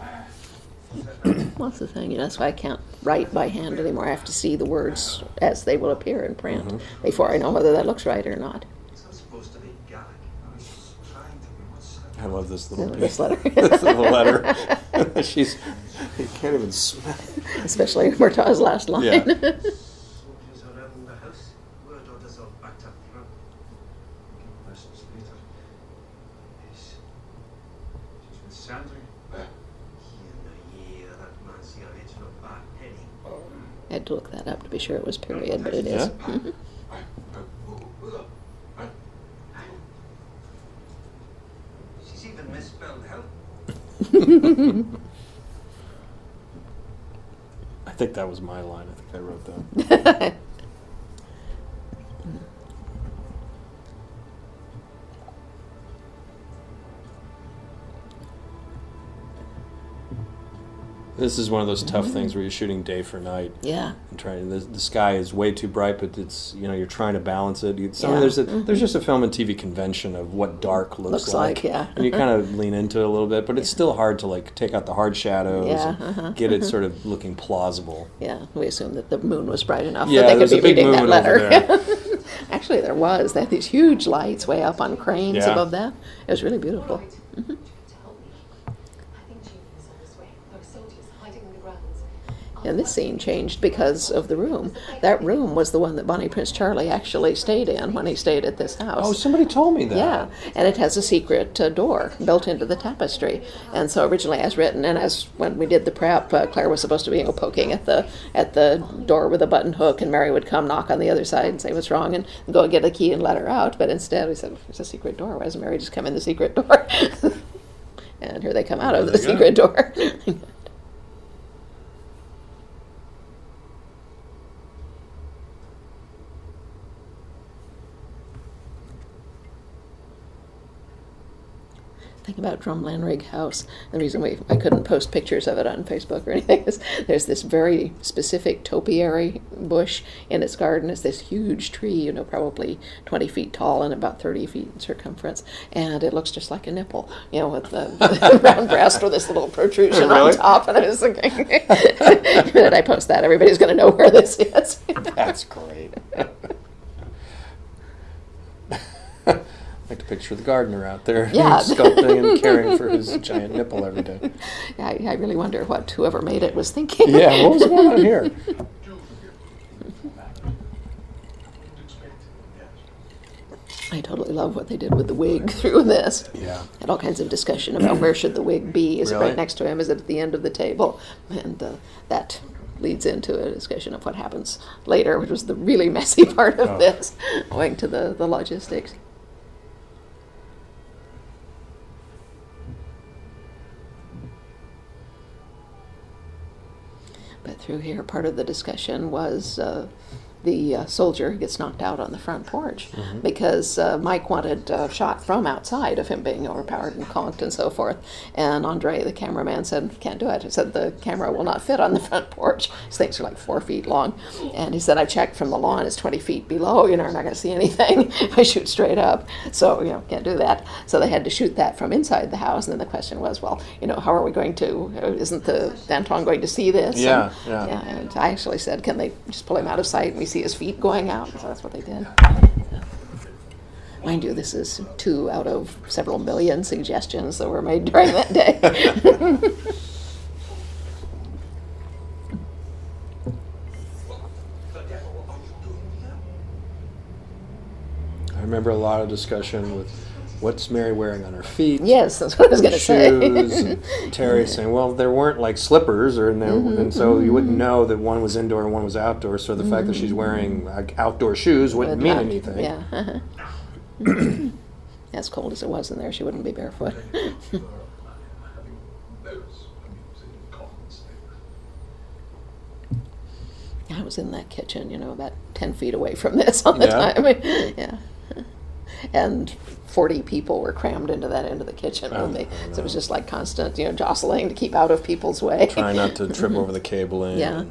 Speaker 2: that's the thing. You know, that's why I can't write by hand anymore. I have to see the words as they will appear in print
Speaker 1: Mm-hmm.
Speaker 2: before I know whether that looks right or not.
Speaker 7: It's not supposed to be gag.
Speaker 6: I was trying to be what's that?
Speaker 1: I love this little
Speaker 2: This letter.
Speaker 1: this little letter. She's you can't even smell.
Speaker 2: Especially Murtagh's last line.
Speaker 1: Yeah.
Speaker 7: Soldiers around the house. Word orders are backed up front.
Speaker 6: Questions later.
Speaker 7: Yes.
Speaker 6: She's with Sandry.
Speaker 7: In a year, that man's cigarettes for a bad penny.
Speaker 2: I had to look that up to be sure it was period, but it is.
Speaker 1: Yeah? Mm-hmm.
Speaker 2: Mhm.
Speaker 7: She's even misspelled help.
Speaker 1: I think that was my line. I think I wrote that. This is one of those tough mm-hmm. things where you're shooting day for night
Speaker 2: yeah.
Speaker 1: and trying. The, the sky is way too bright, but it's you know you're trying to balance it. You, some,
Speaker 2: Yeah.
Speaker 1: There's a, there's mm-hmm. just a film and TV convention of what dark looks,
Speaker 2: Looks like, yeah.
Speaker 1: and you mm-hmm. kind of lean into it a little bit, but it's still hard to like take out the hard shadows
Speaker 2: Yeah,
Speaker 1: and
Speaker 2: uh-huh.
Speaker 1: get it sort of looking plausible.
Speaker 2: Yeah, we assumed that the moon was bright enough
Speaker 1: Yeah,
Speaker 2: that they could be
Speaker 1: a big
Speaker 2: reading that letter. Actually, there was. They had these huge lights way up on cranes above that. It was really beautiful.
Speaker 4: Right. Trying to help me. I think Jamie is on his way. There are soldiers hiding in the grounds.
Speaker 2: And this scene changed because of the room. That room was the one that Bonnie Prince Charlie actually stayed in when he stayed at this house.
Speaker 1: Oh, somebody told me that.
Speaker 2: Yeah, and it has a secret uh, door built into the tapestry. And so originally, as written, and as when we did the prep, uh, Claire was supposed to be you know, poking at the at the door with a button hook, and Mary would come knock on the other side and say what's wrong, and go and get a key and let her out. But instead, we said it's a secret door. Why doesn't Mary just come in the secret door? and here they come out of the
Speaker 1: go.
Speaker 2: secret door. thing about Drumlanrig House, the reason we I couldn't post pictures of it on Facebook or anything is there's this very specific topiary bush in its garden. It's this huge tree, you know, probably 20 feet tall and about 30 feet in circumference, and it looks just like a nipple, you know, with the round breast with this little protrusion on top. And I was thinking, the minute I post that, everybody's going to know where this is.
Speaker 1: That's great. like to picture the gardener out there
Speaker 2: Yeah.
Speaker 1: sculpting and caring for his giant nipple every day.
Speaker 2: I, I really wonder what whoever made it was thinking.
Speaker 1: Yeah, what was going on here?
Speaker 6: Do forgive me. Didn't expect it. Yes.
Speaker 2: I totally love what they did with the wig through this.
Speaker 1: Yeah.
Speaker 2: Had all kinds of discussion about where should the wig be. Is it right next to him? Is it at the end of the table? And uh, that leads into a discussion of what happens later, which was the really messy part of
Speaker 1: Oh.
Speaker 2: this, owing to the, the logistics. Through here, part of the discussion was uh, the uh, soldier gets knocked out on the front porch because uh, Mike wanted a shot from outside of him being overpowered and conked and so forth. And Andre, the cameraman, said, Can't do it. He said, The camera will not fit on the front porch. These things are like four feet long. And he said, I checked from the lawn, it's 20 feet below. You know, I'm not going to see anything if I shoot straight up. So, you know, can't do that. So they had to shoot that from inside the house. And then the question was, Well, you know, how are we going to, uh, isn't the Danton going to see this?
Speaker 1: Yeah,
Speaker 2: and,
Speaker 1: yeah.
Speaker 2: And I actually said, Can they just pull him out of sight and we see his feet going out? So that's what they did. Mind you, this is two out of several million suggestions that were made during that day.
Speaker 1: I remember a lot of discussion with what's Mary wearing on her feet.
Speaker 2: yes, that's what I was going to say.
Speaker 1: Shoes, Terry saying, "Well, there weren't like slippers, or no,
Speaker 2: Mm-hmm,
Speaker 1: and so you wouldn't know that one was indoor and one was outdoor. So the fact that she's wearing like outdoor shoes wouldn't
Speaker 2: Would
Speaker 1: mean anything.
Speaker 2: Yeah. uh-huh. as cold as it was in there, she wouldn't be barefoot.
Speaker 6: For having those amusing comments there.
Speaker 2: I was in that kitchen, you know, about 10 feet away from this all the
Speaker 1: Yeah?
Speaker 2: time. yeah. And 40 people were crammed into that end of the kitchen
Speaker 1: Oh. I
Speaker 2: So it was just like constant, you know, jostling to keep out of people's way.
Speaker 1: Try not to trip over the cabling.
Speaker 2: Yeah.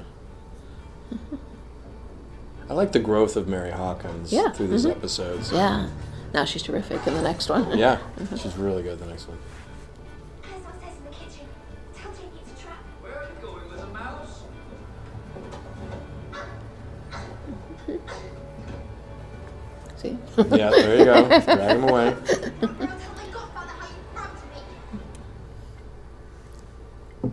Speaker 1: I like the growth of Mary Hawkins
Speaker 2: Yeah,
Speaker 1: through these
Speaker 2: mhm.
Speaker 1: episodes.
Speaker 2: Yeah. Now she's terrific in the next one.
Speaker 1: Yeah, she's really good. The next one. Yeah, there you go. Drag him away.
Speaker 8: I'll tell my godfather how you robbed me.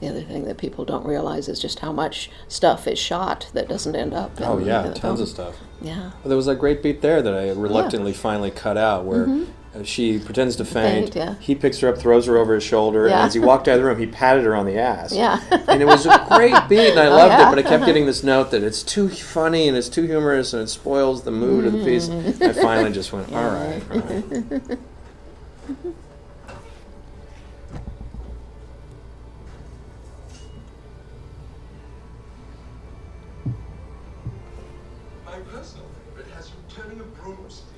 Speaker 2: The other thing that people don't realize is just how much stuff is shot that doesn't end up.
Speaker 1: Oh yeah,
Speaker 2: the
Speaker 1: tons
Speaker 2: film.
Speaker 1: of stuff.
Speaker 2: Yeah.
Speaker 1: Well, there was a great beat there that I reluctantly finally cut out where uh, she pretends to faint.
Speaker 2: Mm-hmm. Faint, yeah.
Speaker 1: He picks her up, throws her over his shoulder,
Speaker 2: Yeah.
Speaker 1: and as he walked out of the room, he patted her on the ass.
Speaker 2: Yeah.
Speaker 1: and it was a great beat, and I
Speaker 2: Oh,
Speaker 1: loved
Speaker 2: yeah?
Speaker 1: it. But I kept getting this note that it's too funny and it's too humorous and it spoils the mood of the piece.
Speaker 2: Mm-hmm.
Speaker 1: I finally just went, all right, all right.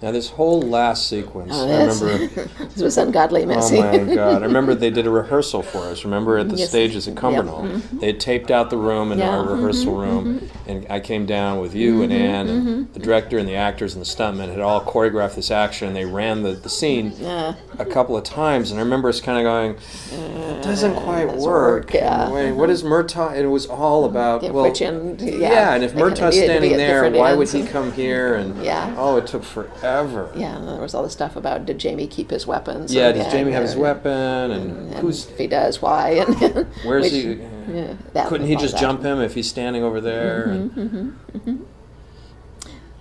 Speaker 1: Now this whole last sequence,
Speaker 2: Oh,
Speaker 1: I remember.
Speaker 2: this was ungodly messy.
Speaker 1: Oh my god! I remember they did a rehearsal for us. Remember at the
Speaker 2: Yes.
Speaker 1: stages at Cumbernauld, mm-hmm. they had taped out the room in
Speaker 2: Yeah.
Speaker 1: our rehearsal mm-hmm. room, mm-hmm. and I came down with you and Ann, and the director and the actors and the stuntmen had all choreographed this action. and They ran the, the scene
Speaker 2: Yeah.
Speaker 1: a couple of times, and I remember us kind of going, "It doesn't uh, quite
Speaker 2: doesn't
Speaker 1: work."
Speaker 2: work, yeah.
Speaker 1: And What is Murtagh? And it was all about
Speaker 2: Yeah,
Speaker 1: well,
Speaker 2: end- yeah,
Speaker 1: and if
Speaker 2: they
Speaker 1: Murtagh's
Speaker 2: needed to be
Speaker 1: standing there, why would he come here? And
Speaker 2: Yeah.
Speaker 1: oh, it took forever.
Speaker 2: Yeah, and there was all the stuff about did Jamie keep his weapons?
Speaker 1: Yeah, does Jamie have his weapon? And,
Speaker 2: And
Speaker 1: who's
Speaker 2: if he does, why? And
Speaker 1: Where's
Speaker 2: which-
Speaker 1: he?
Speaker 2: Yeah, that
Speaker 1: Couldn't he just
Speaker 2: that.
Speaker 1: jump him if he's standing over there? Mm-hmm, and, mm-hmm, mm-hmm,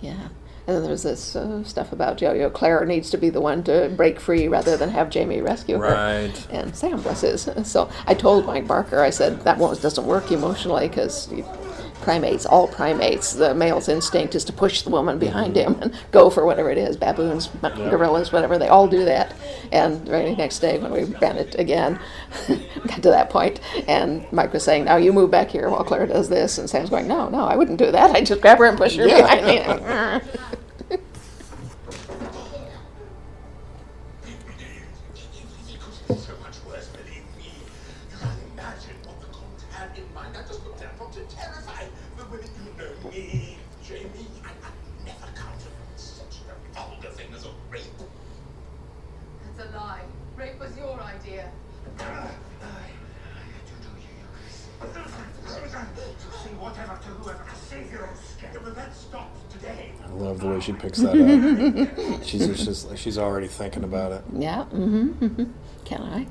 Speaker 2: Yeah. And then there's this uh, stuff about you know, you know, Claire needs to be the one to break free rather than have Jamie rescue her.
Speaker 1: Right.
Speaker 2: And Sam was his. So I told Mike Barker, I said, that one doesn't work emotionally because primates, all primates, the male's instinct is to push the woman behind him and go for whatever it is baboons, gorillas, whatever. They all do that. And the very next day when we ran it again, got to that point, and Mike was saying, now you move back here while Claire does this. And Sam's going, no, no, I wouldn't do that. I'd just grab her and push her behind me.
Speaker 1: she picks that up. she's just she's already thinking about it.
Speaker 2: Yeah. Mm-hmm. mm-hmm. Can I?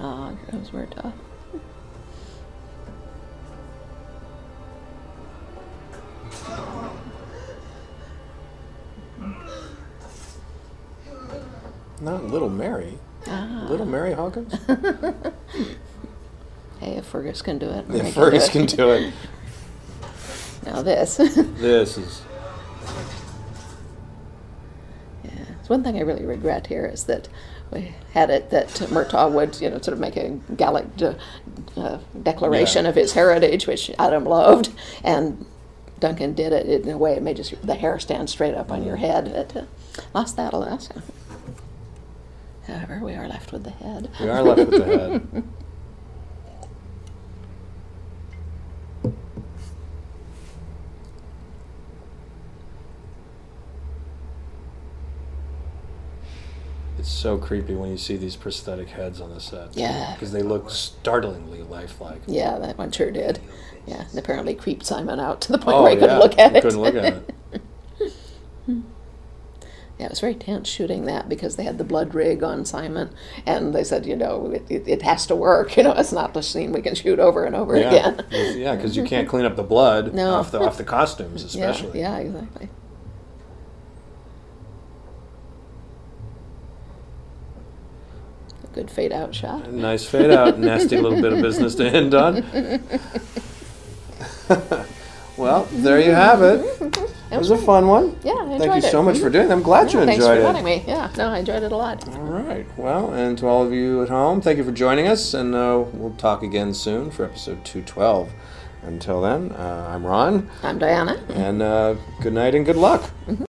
Speaker 2: oh, those were tough.
Speaker 1: Not Little Mary. Little Mary Hawkins.
Speaker 2: Hey, if Fergus can do it,
Speaker 1: Yeah,
Speaker 2: I
Speaker 1: Fergus can do it.
Speaker 2: Now this.
Speaker 1: This is
Speaker 2: Yeah. It's one thing I really regret here is that we had it that Murtagh would, you know, sort of make a Gaelic de- uh, declaration
Speaker 1: Yeah.
Speaker 2: of his heritage, which Adam loved, and Duncan did it in a way it made just the hair stand straight up on your head. It uh, lost that last. However, we are left with the head.
Speaker 1: we are left with the head. It's so creepy when you see these prosthetic heads on the set.
Speaker 2: Yeah.
Speaker 1: Because they look startlingly lifelike.
Speaker 2: Yeah, that one sure did. Yeah, and apparently creeped Simon out to the point
Speaker 1: Oh,
Speaker 2: where he couldn't
Speaker 1: yeah,
Speaker 2: look at
Speaker 1: he
Speaker 2: it.
Speaker 1: couldn't look at it.
Speaker 2: Yeah, it was very tense shooting that because they had the blood rig on Simon, and they said, you know, it, it, it has to work. You know, it's not the scene we can shoot over and over
Speaker 1: Yeah,
Speaker 2: again.
Speaker 1: yeah, because you can't clean up the blood
Speaker 2: No.
Speaker 1: off the off the costumes, especially.
Speaker 2: Yeah, yeah, exactly. Good fade out shot.
Speaker 1: Nice fade out. Nasty little bit of business to end on. well, there you have it. It was a fun one.
Speaker 2: Yeah, I enjoyed
Speaker 1: Thank you
Speaker 2: it.
Speaker 1: so much for doing it. I'm glad you
Speaker 2: Yeah, thanks
Speaker 1: enjoyed
Speaker 2: for
Speaker 1: it.
Speaker 2: letting me. Yeah, no, I enjoyed it a lot.
Speaker 1: All right. Well, and to all of you at home, thank you for joining us, and uh, we'll talk again soon for episode 212. Until then, uh, I'm Ron,
Speaker 2: I'm Diana.
Speaker 1: and uh, good night and good luck.